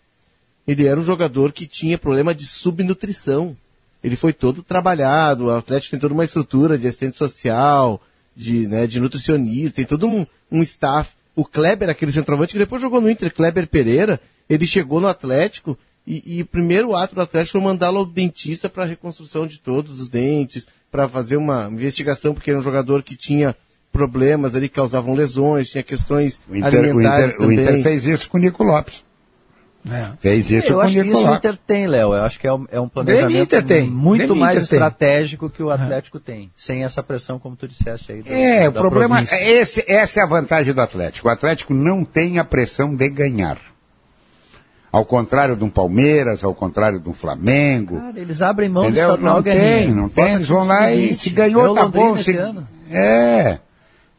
ele era um jogador que tinha problema de subnutrição. Ele foi todo trabalhado, o Atlético tem toda uma estrutura de assistente social, de, né, de nutricionista, tem todo um, um staff. O Kleber, aquele centroavante que depois jogou no Inter, Kleber Pereira, ele chegou no Atlético e, e o primeiro ato do Atlético foi mandá-lo ao dentista para reconstrução de todos os dentes, para fazer uma investigação, porque era um jogador que tinha problemas ali que causavam lesões, tinha questões O Inter, o alimentares Inter- o também. Inter fez isso com o Nico Lopes. Fez isso eu com o acho que Nico isso o Lopes. Inter tem, Léo. Eu acho que é um, é um planejamento Inter tem. muito mais Inter tem. estratégico que o Atlético tem. Sem essa pressão, como tu disseste aí. da- É, o problema é esse, essa é a vantagem do Atlético. O Atlético não tem a pressão de ganhar. Ao contrário de um Palmeiras, ao contrário de um Flamengo. Cara, eles abrem mão do Entendeu? estadual, Não tem, não tem. Eles vão lá e sub-20. se ganhou, o tá bom. esse se- ano. É.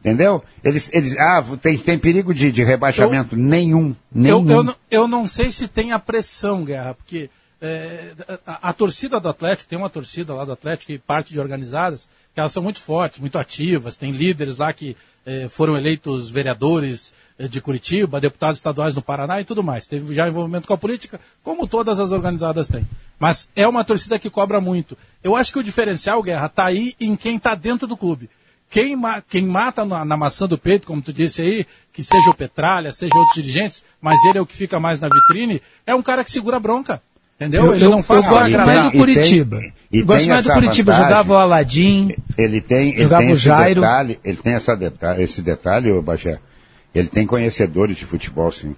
Entendeu? Eles, eles, ah, tem, tem perigo de, de rebaixamento? Nenhum. Eu, Nenhum. eu, não- eu não sei se tem a pressão, Guerra, porque é, a, a torcida do Atlético, tem uma torcida lá do Atlético e parte de organizadas, que elas são muito fortes, muito ativas, tem líderes lá que é, foram eleitos vereadores de Curitiba, deputados estaduais no Paraná e tudo mais. Teve já envolvimento com a política, como todas as organizadas têm. Mas é uma torcida que cobra muito. Eu acho que o diferencial, Guerra, está aí em quem está dentro do clube. Quem, ma- quem mata na, na maçã do peito, como tu disse aí, que seja o Petralha, seja outros dirigentes, mas ele é o que fica mais na vitrine, é um cara que segura a bronca. Entendeu? Eu, ele eu- não faz eu gosto mais do Curitiba. e eu gosto tem mais do Curitiba. vantagem. Jogava o Aladim. Ele tem, ele Jogava tem o Jairo. detalhe, ele tem essa deta esse detalhe, Bagé. Ele tem conhecedores de futebol, sim.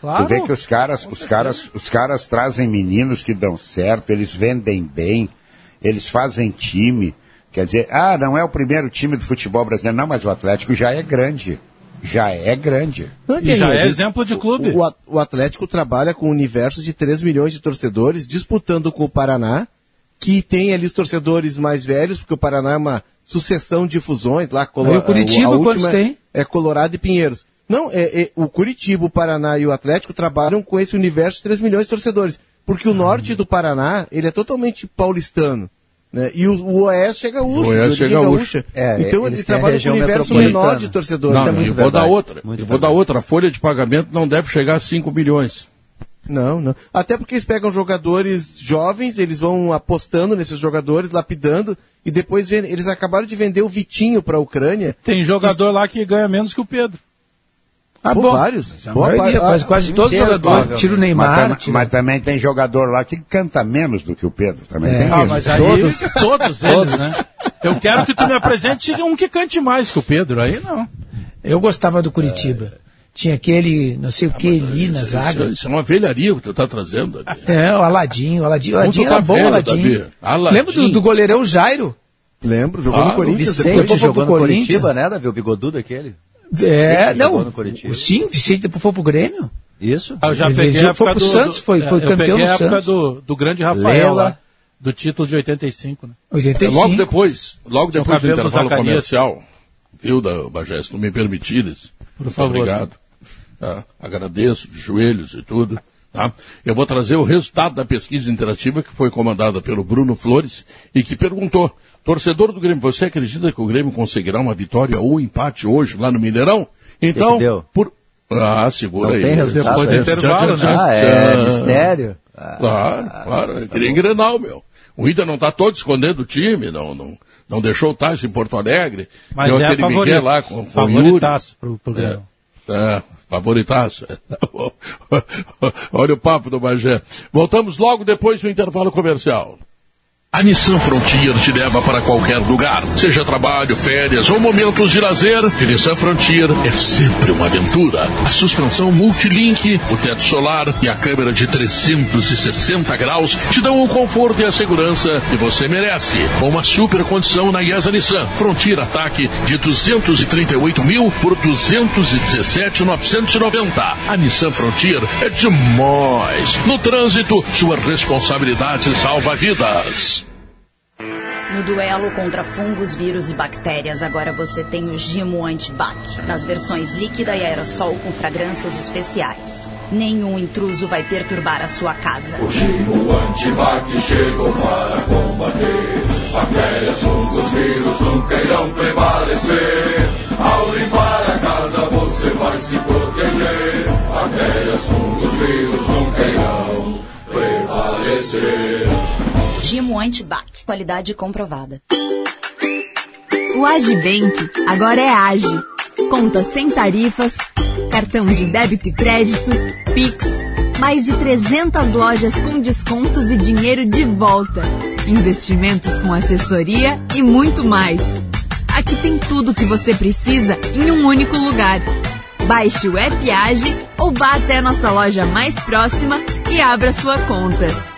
Claro. Tu vê que os caras, os caras, os caras trazem meninos que dão certo, eles vendem bem, eles fazem time. Quer dizer, ah, não é o primeiro time do futebol brasileiro, não, mas o Atlético já é grande. Já é grande. E já é exemplo de clube. O, o- o Atlético trabalha com um universo de 3 milhões de torcedores, disputando com o Paraná, que tem ali os torcedores mais velhos, porque o Paraná é uma sucessão de fusões lá. Colo- Aí o Curitiba, a última quantos tem? É Colorado e Pinheiros. Não, é, é- o Curitiba, o Paraná e o Atlético trabalham com esse universo de 3 milhões de torcedores. Porque o norte do Paraná, ele é totalmente paulistano. Né? E o, o Oeste é gaúcho. O Oeste é gaúcho. gaúcha. É, então eles eles têm a trabalham com um universo menor de torcedores. Não, Isso é e muito vou dar outra. Muito Eu vou dar outra. A folha de pagamento não deve chegar a 5 milhões. Não, não. Até porque eles pegam jogadores jovens, eles vão apostando nesses jogadores, lapidando, e depois vendem- eles acabaram de vender o Vitinho para a Ucrânia. Tem jogador lá que ganha menos que o Pedro. Ah, Pô, bom. vários. A Boa maioria, parte- quase, ah, quase todos os jogadores. Tira o Mas, Neymar. tam- tira- mas também tem jogador lá que canta menos do que o Pedro. Também É. tem Ah, mas aí todos, todos eles, né? Eu quero que tu me apresente um que cante mais que o Pedro. Aí não. Eu gostava do Curitiba. Tinha aquele, não sei o que, ali na Isso, zaga. isso é uma velharia que tu tá trazendo. Davi. É, o Aladinho, o Aladinho. O tá era bom, vendo, o Aladinho. Davi? Aladinho. Lembra do, do goleirão Jairo? Lembro, jogou Ah, no o Corinthians. Vicente depois. jogou no Corinthians. Curitiba, né, Davi? O bigodudo aquele. É, Vicente não. Sim, Vicente depois foi pro Grêmio. Isso. Ah, eu já Ele peguei já a foi época pro do, Santos, do- foi- é, foi eu campeão peguei do a época Santos. do, do grande Rafael Lela. lá, do título de 85, né? É, Logo depois, logo depois do intervalo Zacarias. comercial, viu, da Bagé, se não me permitires, Por muito favor. obrigado. Tá? Agradeço de joelhos e tudo. Tá? Eu vou trazer o resultado da pesquisa interativa que foi comandada pelo Bruno Flores e que perguntou, torcedor do Grêmio, você acredita que o Grêmio conseguirá uma vitória ou empate hoje lá no Mineirão? Então, por... Ah, segura Não aí. tem resultado Depois do intervalo, né? Ah, é mistério? Claro, claro. É que nem Grenal, meu. O Inter não está todo escondendo o time, não, não, não deixou o Tyson em Porto Alegre. Mas Deu é aquele favorito. Miguel lá com, com o Yuri. Pro, pro É, Grêmio. é, favoritaço. Olha o papo do Bagé. Voltamos logo depois do intervalo comercial. A Nissan Frontier te leva para qualquer lugar, seja trabalho, férias ou momentos de lazer. De Nissan Frontier é sempre uma aventura. A suspensão multilink, o teto solar e a câmera de 360 graus te dão o conforto e a segurança que você merece. Com uma super condição na IESA Nissan Frontier Ataque de 238 mil por 217,990. A Nissan Frontier é demais. No trânsito, sua responsabilidade salva vidas. No duelo contra fungos, vírus e bactérias, agora você tem o Gimo Antibac, nas versões líquida e aerossol com fragrâncias especiais. Nenhum intruso vai perturbar a sua casa. O Gimo Antibac chegou para combater Bactérias, fungos, vírus nunca irão prevalecer Ao limpar a casa você vai se proteger Bactérias, fungos, vírus nunca irão prevalecer Gimo Antibac, qualidade comprovada. O Agibank agora é Age. Conta sem tarifas, cartão de débito e crédito, Pix, mais de 300 lojas com descontos e dinheiro de volta, investimentos com assessoria e muito mais. Aqui tem tudo o que você precisa em um único lugar. Baixe o app Age ou vá até nossa loja mais próxima e abra sua conta.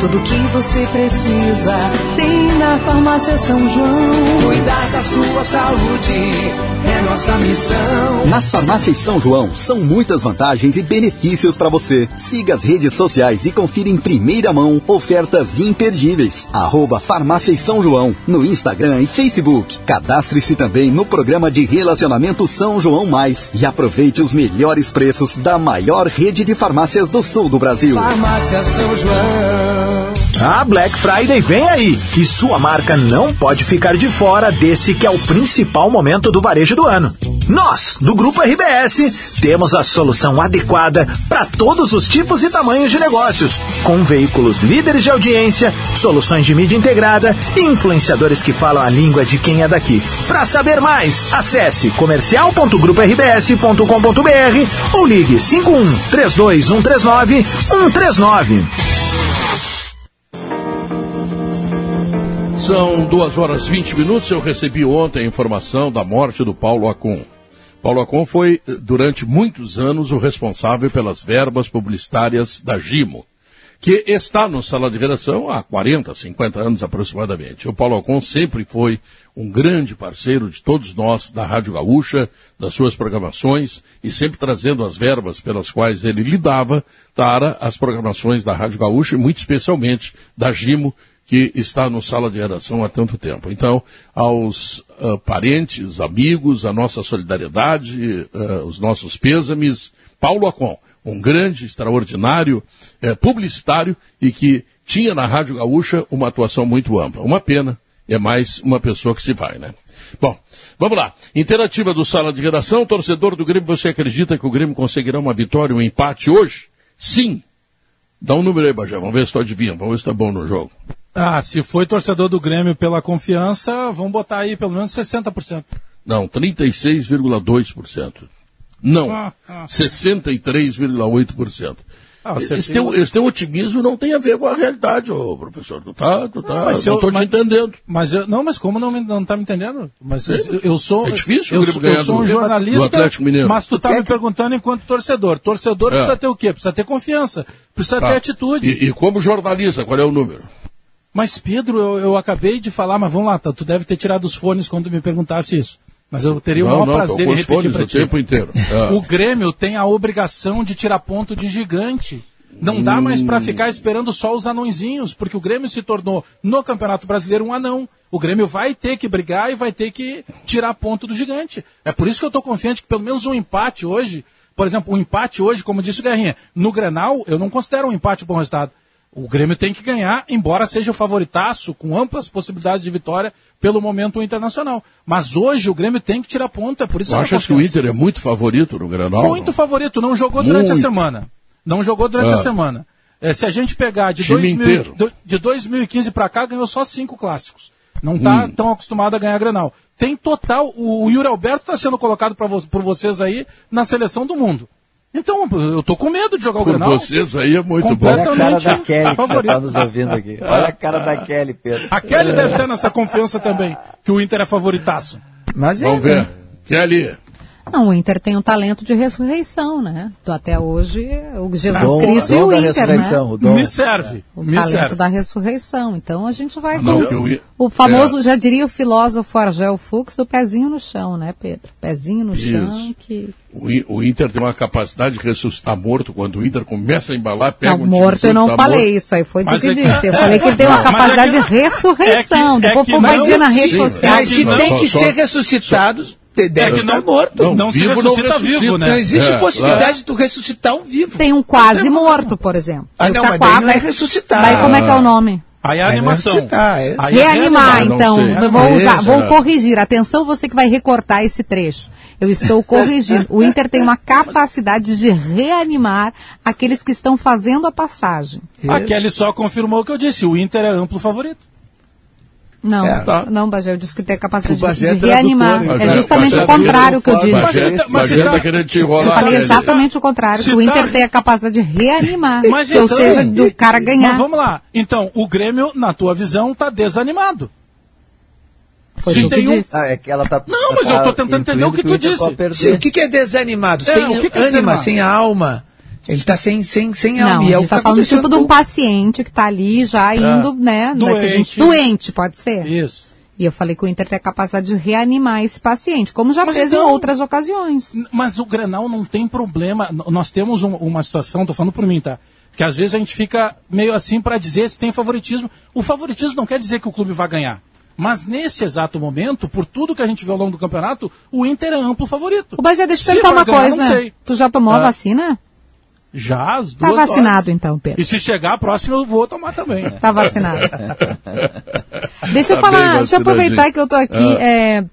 Tudo que você precisa tem na farmácia São João. Cuidar da sua saúde é nossa missão. Nas farmácias São João são muitas vantagens e benefícios para você. Siga as redes sociais e confira em primeira mão ofertas imperdíveis. Arroba Farmácias São João no Instagram e Facebook. Cadastre-se também no programa de relacionamento São João Mais e aproveite os melhores preços da maior rede de farmácias do sul do Brasil. Farmácia São João. A Black Friday vem aí e sua marca não pode ficar de fora desse que é o principal momento do varejo do ano. Nós, do Grupo RBS, temos a solução adequada para todos os tipos e tamanhos de negócios, com veículos líderes de audiência, soluções de mídia integrada e influenciadores que falam a língua de quem é daqui. Para saber mais, acesse comercial.gruporbs.com.br ou ligue 51 32139 139. São duas horas 20 minutos. Eu recebi ontem a informação da morte do Paulo Acon. Paulo Acon foi, durante muitos anos, o responsável pelas verbas publicitárias da Gimo, que está no sala de redação há 40, 50 anos aproximadamente. O Paulo Acon sempre foi um grande parceiro de todos nós da Rádio Gaúcha, das suas programações, e sempre trazendo as verbas pelas quais ele lidava para as programações da Rádio Gaúcha, e muito especialmente da Gimo, que está no sala de redação há tanto tempo. Então, aos uh, parentes, amigos, a nossa solidariedade, uh, os nossos pêsames, Paulo Acon, um grande, extraordinário uh, publicitário e que tinha na Rádio Gaúcha uma atuação muito ampla. Uma pena, é mais uma pessoa que se vai, né? Bom, vamos lá. Interativa do Sala de Redação, torcedor do Grêmio, você acredita que o Grêmio conseguirá uma vitória, um empate hoje? Sim. Dá um número aí, Bajé, vamos ver se tu adivinha, vamos ver se tá bom no jogo. Ah, se foi torcedor do Grêmio pela confiança, vamos botar aí pelo menos 60%. Não, 36,2%. Não, Ah, ah. 63,8%. Ah, esse, teu, esse teu otimismo não tem a ver com a realidade, ô professor. Tu tá, tu tá, mas se não eu- tô te mas- entendendo. Mas eu, não, mas como não, me- não tá me entendendo? Mas eu, eu sou. É difícil o eu, ganhar eu sou um do- jornalista. do Atlético Mineiro. Mas tu tá Tu me perguntando enquanto torcedor. Torcedor É. precisa ter o quê? Precisa ter confiança. Precisa Tá. ter atitude. E, e como jornalista, qual é o número? Mas, Pedro, eu, eu acabei de falar, mas vamos lá, tá, tu deve ter tirado os fones quando me perguntasse isso. Mas eu teria o Não, maior não, prazer em repetir fones pra o ti. tempo inteiro. Ah. O Grêmio tem a obrigação de tirar ponto de gigante. Não dá Hum. mais para ficar esperando só os anõezinhos, porque o Grêmio se tornou, no Campeonato Brasileiro, um anão. O Grêmio vai ter que brigar e vai ter que tirar ponto do gigante. É por isso que eu estou confiante que pelo menos um empate hoje, por exemplo, um empate hoje, como disse o Guerrinha, no Grenal, eu não considero um empate bom resultado. O Grêmio tem que ganhar, embora seja o favoritaço, com amplas possibilidades de vitória pelo momento internacional. Mas hoje o Grêmio tem que tirar ponto, é por isso Tu a minha achas que o. Inter é muito favorito no Granal? Muito favorito, não jogou durante a Muito. semana. Não jogou durante Ah. a semana. É, se a gente pegar de, 2000 inteiro. do- de 2015 para cá, ganhou só cinco clássicos. Não está Hum. tão acostumado a ganhar Grenal. Tem total. O, o Yuri Alberto está sendo colocado vo- por vocês aí na seleção do mundo. Então, eu tô com medo de jogar o Por Grenal. vocês aí é muito bom. Olha a cara da Kelly que está nos ouvindo aqui. Olha a cara da Kelly, Pedro. A Kelly deve ter nessa confiança também, que o Inter é favoritaço. Mas Vamos ver. Kelly. Não, o Inter tem um talento de ressurreição, né? Então, Até hoje, o Jesus Dom- Cristo e dom o da Inter, ressurreição, né? o dom. Me serve. O me talento serve. da ressurreição. Então a gente vai Não, com eu o famoso, É. já diria o filósofo Argel Fux, o pezinho no chão, né, Pedro? Pezinho no Isso. chão que O, o Inter tem uma capacidade de ressuscitar morto. Quando o Inter começa a embalar, pega não, um time morto eu não tá falei morto. isso aí, foi Mas que é que- disse. Eu falei que ele tem uma Mas é capacidade que- de ressurreição. é que- Depois é o povo que não- dizer na sim, rede mas social. Mas se tem só- que só- ser ressuscitados, deve É que estar não- morto. Não, Não se vivo não ressuscita ressuscita. vivo, né? Não existe É, possibilidade claro. de tu ressuscitar um vivo. Tem um quase morto, por exemplo. Ah, não, tá mas daí não é ressuscitar. Daí como é que é o nome? Aí é a Aí animação. é. Aí é Reanimar, então. vou usar, vou é. corrigir. Atenção, você que vai recortar esse trecho. Eu estou corrigindo. O Inter tem uma capacidade de reanimar aqueles que estão fazendo a passagem. A Kelly só confirmou o que eu disse. O Inter é amplo favorito. Não, É. Tá. não, Bagé, eu disse que tem a capacidade O de, de reanimar. É justamente Bagé- o contrário que eu disse. Mas Bagé, você tá- mas Bagé você tá tá- querendo te Eu enrolar. falei Kelly. exatamente o contrário, que o tá- Inter tem a capacidade de reanimar. Mas ou então- seja, do cara Mas ganhar. vamos lá. Então, o Grêmio, na tua visão, tá desanimado. Foi que tem um-. Ah, é que ela tá. Não, mas eu tô tentando entender o que tu disse. Sim, o que, que é desanimado? É, sem o que que é ânima, desanimado? sem alma. Ele está sem, sem, sem alma. Não, e a é o gente está tá falando tipo de um com- paciente que está ali já indo, né? Doente. daquele gente- doente, pode ser. Isso. E eu falei que o Inter tem a capacidade de reanimar esse paciente, como já Mas fez então- em outras ocasiões. Mas o Grenal não tem problema. Nós temos um- uma situação, tô falando por mim, tá? Que às vezes a gente fica meio assim para dizer se tem favoritismo. O favoritismo não quer dizer que o clube vai ganhar. Mas nesse exato momento, por tudo que a gente viu ao longo do campeonato, o Inter é amplo favorito. O Bagé, deixa eu perguntar uma ganhar, coisa. Tu já tomou a Ah. vacina? Já, as Tá duas vacinado doses. então, Pedro. E se chegar a próxima, eu vou tomar também. Tá vacinado. Deixa eu Tá falar, deixa eu aproveitar que eu tô aqui, Ah. é,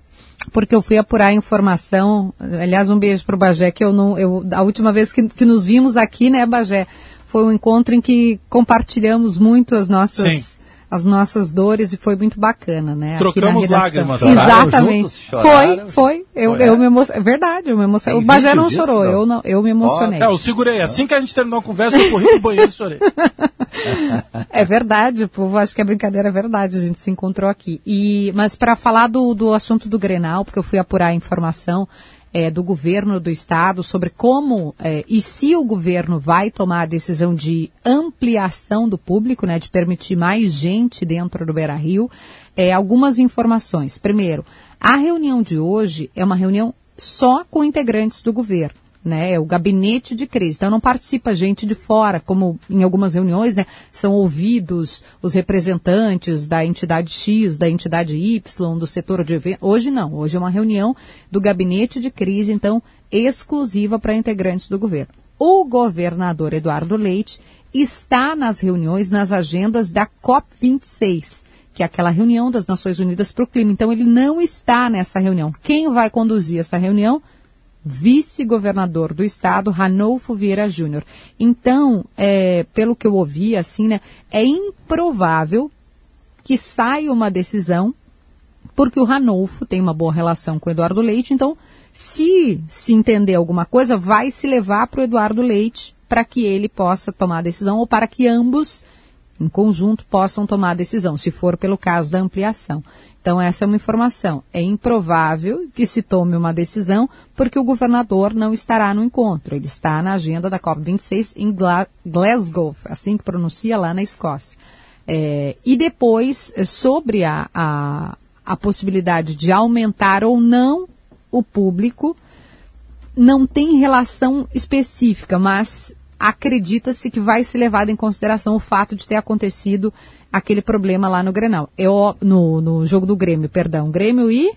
porque eu fui apurar informação. Aliás, um beijo pro Bagé, que eu não. Eu, a última vez que, que nos vimos aqui, né, Bagé, foi um encontro em que compartilhamos muito as nossas. Sim. As nossas dores e foi muito bacana, né? Trocamos lágrimas. Choraram Exatamente. juntos? Choraram? Foi, foi. Eu, Foi, é? eu me emocionei. É verdade, eu me emocionei. O Bagé não disso, chorou, não? eu não, eu me emocionei. É, eu segurei. Assim que a gente terminou a conversa, eu corri pro banheiro e chorei. É verdade, o povo acha que a brincadeira é verdade, a gente se encontrou aqui. E, mas para falar do, do assunto do Grenal, porque eu fui apurar a informação é, do governo do estado sobre como é, e se o governo vai tomar a decisão de ampliação do público, né, de permitir mais gente dentro do Beira Rio, é, algumas informações. Primeiro, a reunião de hoje é uma reunião só com integrantes do governo né? É o gabinete de crise. Então não participa gente de fora, como em algumas reuniões, né? São ouvidos os representantes da entidade X, da entidade Y, do setor de evento. Hoje não. Hoje é uma reunião do gabinete de crise, então exclusiva para integrantes do governo. O governador Eduardo Leite está nas reuniões, nas agendas da COP26, que é aquela reunião das Nações Unidas para o Clima. Então ele não está nessa reunião. Quem vai conduzir essa reunião? Vice-governador do estado, Ranolfo Vieira Júnior. Então, é, pelo que eu ouvi, assim, né, é improvável que saia uma decisão porque o Ranolfo tem uma boa relação com o Eduardo Leite, então se se entender alguma coisa, vai se levar para o Eduardo Leite para que ele possa tomar a decisão ou para que ambos, em conjunto, possam tomar a decisão, se for pelo caso da ampliação. Então, essa é uma informação. É improvável que se tome uma decisão porque o governador não estará no encontro. Ele está na agenda da COP26 em Gla Glasgow, assim que pronuncia lá na Escócia. É, e depois, eh, sobre a, a, a possibilidade de aumentar ou não o público, não tem relação específica, mas acredita-se que vai ser levado em consideração o fato de ter acontecido aquele problema lá no Grenal. Eu, no, no jogo do Grêmio, perdão, Grêmio e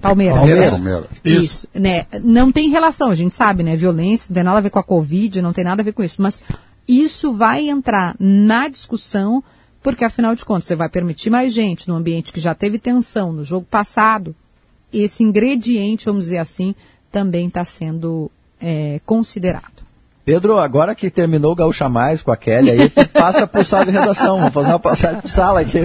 Palmeiras. Palmeiras. Palmeiras. Isso. né? Não tem relação, a gente sabe, né? Violência, não tem nada a ver com a Covid, não tem nada a ver com isso. Mas isso vai entrar na discussão, porque afinal de contas, você vai permitir mais gente no ambiente que já teve tensão no jogo passado. Esse ingrediente, vamos dizer assim, também está sendo é, considerado. Pedro, agora que terminou o Gaúcha Mais com a Kelly, aí passa pro sala de redação. Vamos fazer uma passagem pro sala aqui.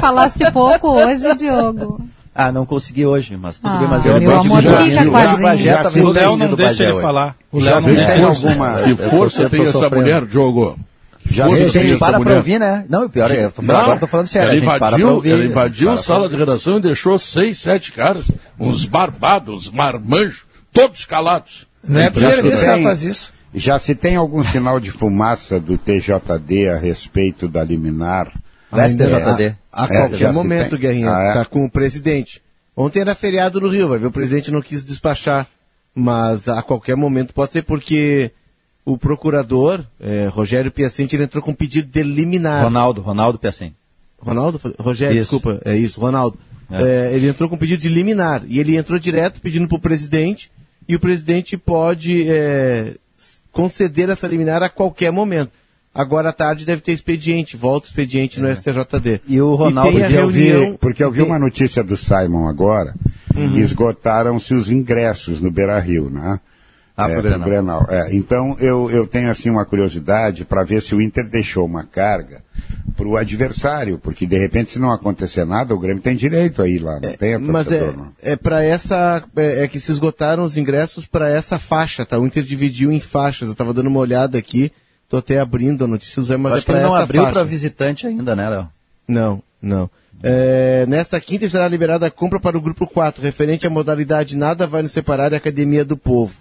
Falaste pouco hoje, Diogo. Ah, não consegui hoje, mas tudo Ah, bem, mas eu meu amor, que já- fica já- com a já- gente. Bagé Já vindo o Léo não deixa ele hoje. falar. O Já Léo não tem deixa alguma- Que força tem essa sofrendo. mulher, Diogo? Já força gente, tem essa para pra mulher? ouvir, né? Não, o pior é, eu tô, Não, agora eu tô falando sério, ela a gente para pra invadiu, ouvir. ela invadiu Para a pra- sala de redação e deixou seis, sete caras, uns barbados, marmanjos, todos calados. Não é a primeira vez que ela faz isso. Já se tem algum sinal de fumaça do TJD a respeito da liminar? Do STJD. A, a É, já qualquer momento, tem. Guerrinha. Ah, é? Tá com o presidente. Ontem era feriado no Rio, vai ver, o presidente não quis despachar. Mas a qualquer momento pode ser porque o procurador, eh, Rogério Piacente, ele entrou com um pedido de liminar. Ronaldo, Ronaldo Piacem. Ronaldo? Rogério, Isso. desculpa, é isso, Ronaldo. É. É, ele entrou com um pedido de liminar e ele entrou direto pedindo para o presidente e o presidente pode é, conceder essa liminar a qualquer momento. Agora à tarde deve ter expediente, volta o expediente no STJD. E o tem a porque, eu vi, reunião, porque eu vi uma notícia do Simon agora, Uhum. esgotaram-se os ingressos no Beira Rio, né? Ah, é, pro pro Grenal. Grenal. É, então eu, eu tenho assim uma curiosidade para ver se o Inter deixou uma carga para o adversário, porque de repente se não acontecer nada, o Grêmio tem direito a ir lá, não tem a Mas é, não. é para essa. É, é que se esgotaram os ingressos para essa faixa, tá? O Inter dividiu em faixas. Eu estava dando uma olhada aqui, tô até abrindo a notícia, Zé, mas Acho é que para ele não essa abriu para visitante ainda, né, Léo? Não, não. É, nesta quinta será liberada a compra para o grupo 4, referente à modalidade Nada Vai Nos Separar e Academia do Povo.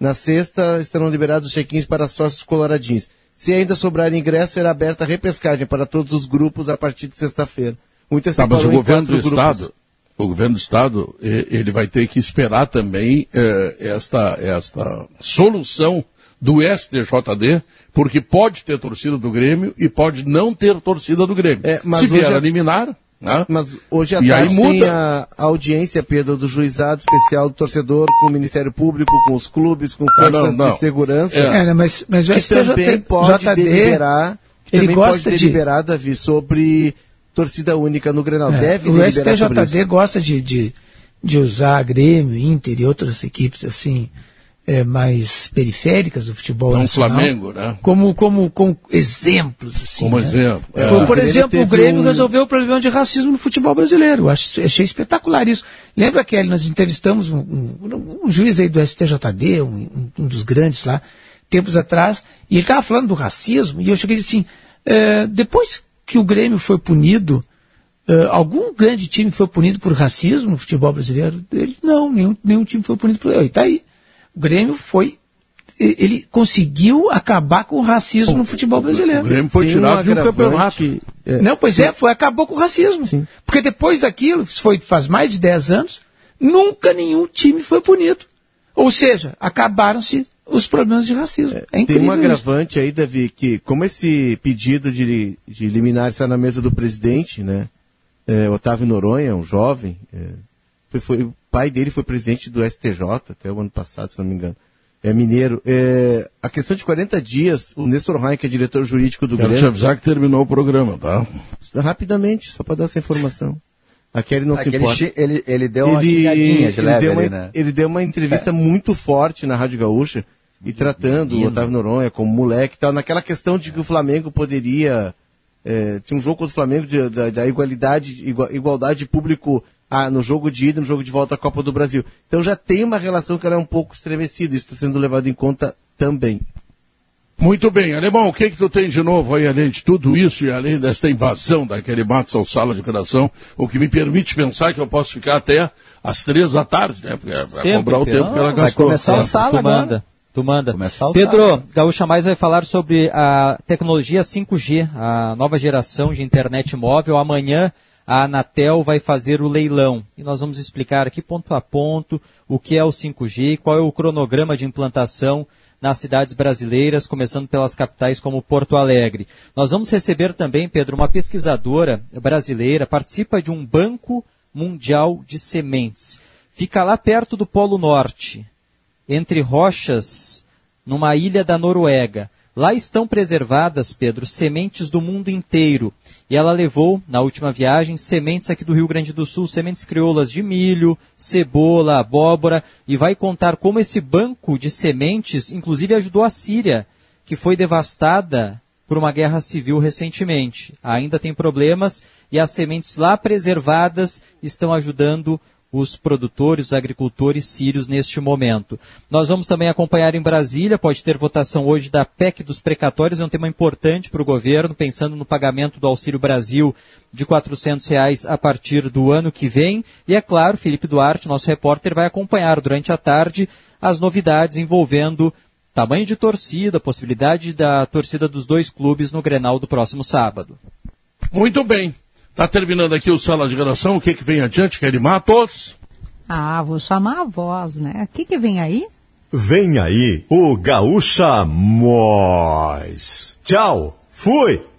Na sexta estarão liberados os check-ins para sócios coloradinhos. Se ainda sobrar ingresso, será aberta a repescagem para todos os grupos a partir de sexta-feira. O Inter Tá, mas o governo do grupos. Estado, o governo do Estado, ele vai ter que esperar também eh, esta, esta solução do STJD, porque pode ter torcida do Grêmio e pode não ter torcida do Grêmio. É, mas Se vier hoje a é- liminar, né? Mas hoje à E tarde muda. tem a audiência, Pedro, do juizado especial do torcedor com o Ministério Público, com os clubes, com Ah, forças não, não. de segurança. É, né, mas, mas o que STJD também pode JD, deliberar, que ele também gosta pode de- deliberar, Davi, sobre torcida única no Grenal. É, Deve o STJD gosta de, de, de usar Grêmio, Inter e outras equipes assim é, mais periféricas do futebol Não nacional, Flamengo, né? como como como exemplos assim. Como né? exemplo. Por, É. por O Grêmio exemplo, o Grêmio um- resolveu o problema de racismo no futebol brasileiro. Eu acho, achei espetacular isso. Lembra que nós entrevistamos um, um- um juiz aí do STJD, um, um dos grandes lá, tempos atrás, e ele estava falando do racismo, e eu cheguei assim, é, depois que o Grêmio foi punido, é, algum grande time foi punido por racismo no futebol brasileiro? Ele, não, nenhum, nenhum time foi punido por. E tá aí. O Grêmio foi. Ele conseguiu acabar com o racismo no futebol brasileiro. O Grêmio foi Tem tirado um de um campeonato. é, Não, pois é, foi, acabou com o racismo. Porque depois daquilo, isso foi faz mais de 10 anos, nunca nenhum time foi punido. Ou seja, acabaram-se os problemas de racismo. É, Tem incrível um isso. agravante aí, Davi, que como esse pedido de, de liminar está na mesa do presidente, né? É, Otávio Noronha, um jovem, é, foi, o pai dele foi presidente do STJ até o ano passado, se não me engano. É mineiro. É, a questão de 40 dias, o Nestor Rain, que é diretor jurídico do Quero te Grêmio. avisar que terminou o programa, tá? Rapidamente, só para dar essa informação. A Kelly não Ah, se ele importa. ele- ele deu uma xingadinha de ele leve deu uma, ali, né? ele deu uma entrevista muito forte na Rádio Gaúcha e tratando o. Otávio Noronha como moleque e tal, naquela questão de que o Flamengo poderia. é, tinha um jogo contra o Flamengo de- da, da igualdade, igua- igualdade de público a- no jogo de ida, no jogo de volta à Copa do Brasil. Então já tem uma relação que ela é um pouco estremecida, isso está sendo levado em conta também. Muito bem, Alemão, o que que tu tem de novo aí, além de tudo isso e além desta invasão daquele Matos ao sala de redação, o que me permite pensar que eu posso ficar até às três da tarde, né? Pra, pra Sempre, cobrar o tempo que ela Vai gastou. começar o Tá. sala Tu agora. manda. Tu manda. Pedro, sala. Gaúcha Mais vai falar sobre a tecnologia 5G, a nova geração de internet móvel. Amanhã a Anatel vai fazer o leilão. E nós vamos explicar aqui ponto a ponto o que é o 5G e qual é o cronograma de implantação nas cidades brasileiras, começando pelas capitais como Porto Alegre. Nós vamos receber também, Pedro, uma pesquisadora brasileira, participa de um banco mundial de sementes. Fica lá perto do Polo Norte, entre rochas, numa ilha da Noruega. Lá estão preservadas, Pedro, sementes do mundo inteiro. E ela levou, na última viagem, sementes aqui do Rio Grande do Sul, sementes crioulas de milho, cebola, abóbora, e vai contar como esse banco de sementes, inclusive ajudou a Síria, que foi devastada por uma guerra civil recentemente. Ainda tem problemas e as sementes lá preservadas estão ajudando os produtores, os agricultores sírios neste momento. Nós vamos também acompanhar em Brasília, pode ter votação hoje da PEC dos precatórios, é um tema importante para o governo, pensando no pagamento do Auxílio Brasil de 400 reais a partir do ano que vem. E é claro, Felipe Duarte, nosso repórter, vai acompanhar durante a tarde as novidades envolvendo tamanho de torcida, possibilidade da torcida dos dois clubes no Grenal do próximo sábado. Muito bem. Tá terminando aqui o sala de redação. O que que vem adiante, Kelly Matos? Ah, vou chamar a voz, né? O que, que vem aí? Vem aí o Gaúcha Mois. Tchau, fui!